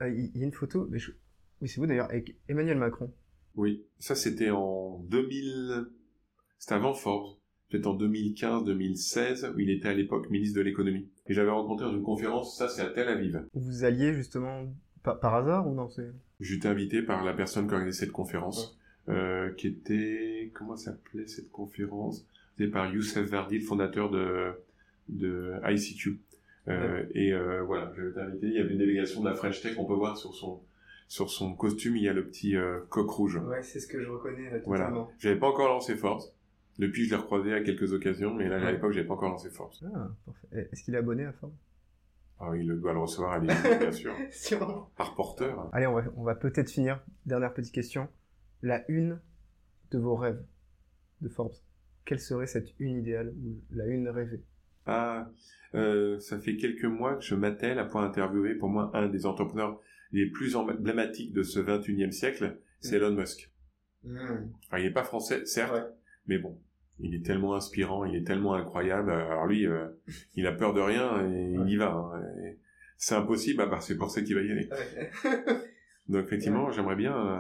Speaker 1: Euh, Il y, a une photo, mais je... oui, c'est vous d'ailleurs, avec Emmanuel Macron.
Speaker 2: Oui, ça c'était en 2000. C'était avant Forbes. Peut-être en 2015-2016, où il était à l'époque ministre de l'économie. Et j'avais rencontré dans une conférence, ça c'est à Tel Aviv.
Speaker 1: Vous alliez justement par, par hasard ou non c'est...
Speaker 2: J'étais invité par la personne qui organisait cette conférence, euh, qui était... Comment s'appelait cette conférence? C'était par Youssef Vardi, le fondateur de, de ICQ. Euh, Et euh, voilà, j'avais été invité. Il y avait une délégation de la French Tech. On peut voir sur son sur son costume, il y a le petit coq rouge.
Speaker 4: Ouais, c'est ce que je reconnais là,
Speaker 2: Voilà.
Speaker 4: totalement.
Speaker 2: J'avais pas encore lancé Force. Depuis, je l'ai recroisé à quelques occasions, mais là, à l'époque, j'avais pas encore lancé Force.
Speaker 1: Ah, parfait. Est-ce qu'il est abonné à Forbes
Speaker 2: Ah, il doit le recevoir à l'Élysée, bien [laughs] sûr.
Speaker 4: Sûrement.
Speaker 2: Par porteur.
Speaker 1: Allez, on va, on va peut-être finir. Dernière petite question. La une de vos rêves de Forbes. Quelle serait cette une idéale ou la une rêvée?
Speaker 2: Ah, euh, ça fait quelques mois que je m'attelle à pouvoir interviewer, pour moi, un des entrepreneurs les plus emblématiques de ce 21e siècle, c'est Elon Musk.
Speaker 4: Hmm.
Speaker 2: Alors, il n'est pas français, certes,
Speaker 4: Ouais.
Speaker 2: mais bon, il est tellement inspirant, il est tellement incroyable. Alors lui, euh, [laughs] il a peur de rien et il y va. hein. C'est impossible, à part c'est pour ça qu'il va y aller. [laughs] Donc effectivement, j'aimerais bien. euh,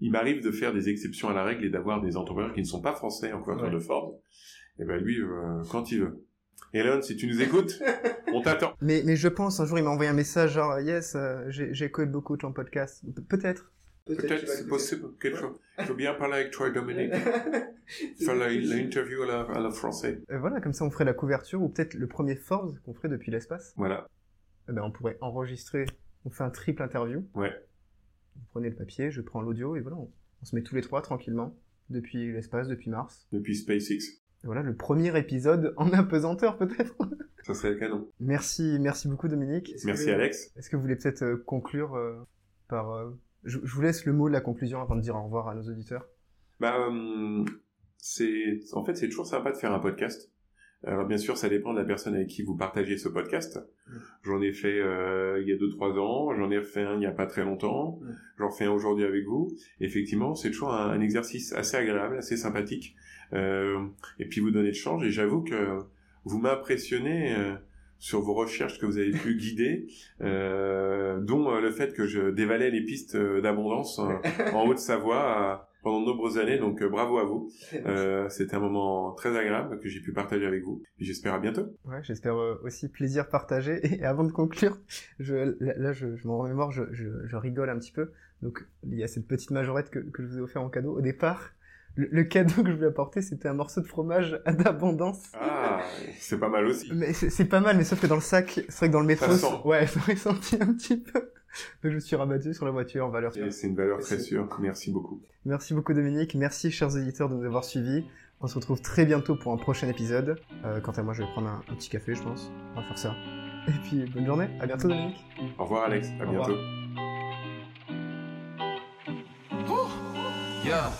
Speaker 2: il m'arrive de faire des exceptions à la règle et d'avoir des entrepreneurs qui ne sont pas français en couverture
Speaker 4: Ouais.
Speaker 2: de Forbes. Et ben lui, euh, quand il veut. Elon, si tu nous écoutes, [laughs] on t'attend.
Speaker 1: mais, mais je pense, un jour, il m'a envoyé un message genre, yes, euh, j'ai écouté beaucoup ton podcast. Pe- Peut-être.
Speaker 4: Peut-être
Speaker 2: c'est possible. Quelque chose. Il faut bien parler avec Troy Dominic. [laughs] Faire la- l'interview à la, à la français.
Speaker 1: Euh, voilà, comme ça, on ferait la couverture ou peut-être le premier Forbes qu'on ferait depuis l'espace.
Speaker 2: Voilà.
Speaker 1: Eh ben, on pourrait enregistrer, on fait un triple interview.
Speaker 2: Ouais.
Speaker 1: Vous prenez le papier, je prends l'audio et voilà, on, on se met tous les trois tranquillement depuis l'espace, depuis Mars.
Speaker 2: Depuis SpaceX.
Speaker 1: Et voilà, le premier épisode en apesanteur peut-être. [laughs]
Speaker 2: Ça serait le canon.
Speaker 1: merci, merci beaucoup Dominique.
Speaker 2: Merci
Speaker 4: que-
Speaker 2: Alex.
Speaker 1: Est-ce que vous voulez peut-être euh, conclure euh, par... euh, je, je vous laisse le mot de la conclusion avant de dire au revoir à nos auditeurs.
Speaker 2: Bah, hum, c'est, en fait, c'est toujours sympa de faire un podcast. Alors bien sûr, ça dépend de la personne avec qui vous partagez ce podcast.
Speaker 4: Mm.
Speaker 2: J'en ai fait euh, il y a deux trois ans, j'en ai fait un il y a pas très longtemps,
Speaker 4: Mm.
Speaker 2: j'en fais un aujourd'hui avec vous. Effectivement, c'est toujours un, un exercice assez agréable, assez sympathique, euh, et puis vous donnez le change. Et j'avoue que vous m'impressionnez euh, sur vos recherches que vous avez pu guider, euh, dont euh, le fait que je dévalais les pistes euh, d'abondance euh, en [laughs] Haute-Savoie euh, pendant de nombreuses années. Donc euh, bravo à vous. Euh, C'était un moment très agréable que j'ai pu partager avec vous. Et j'espère à bientôt.
Speaker 1: Ouais, j'espère euh, aussi plaisir partagé. [laughs] Et avant de conclure, je, là, là, je, je m'en remémore, je, je, je rigole un petit peu. Donc, il y a cette petite majorette que, que je vous ai offert en cadeau. Au départ, le, le cadeau que je voulais apporter, c'était un morceau de fromage à [laughs] d'abondance.
Speaker 2: Ah, c'est pas mal aussi.
Speaker 1: Mais c'est pas mal, mais sauf que dans le sac, c'est vrai que dans le métro,
Speaker 2: Ça
Speaker 1: ouais, [laughs] ça aurait senti un petit peu. Donc, je me suis rabattu sur la voiture, valeur sûre.
Speaker 2: Et c'est une valeur très sûre. Merci beaucoup.
Speaker 1: Merci beaucoup Dominique, merci chers éditeurs de nous avoir suivis. On se retrouve très bientôt pour un prochain épisode. Euh, quant à moi, je vais prendre un, un petit café, je pense. On va faire ça. [laughs] Et puis, bonne journée. À bientôt Dominique.
Speaker 2: Au revoir Alex. À
Speaker 1: Au revoir.
Speaker 2: bientôt.
Speaker 5: Yeah.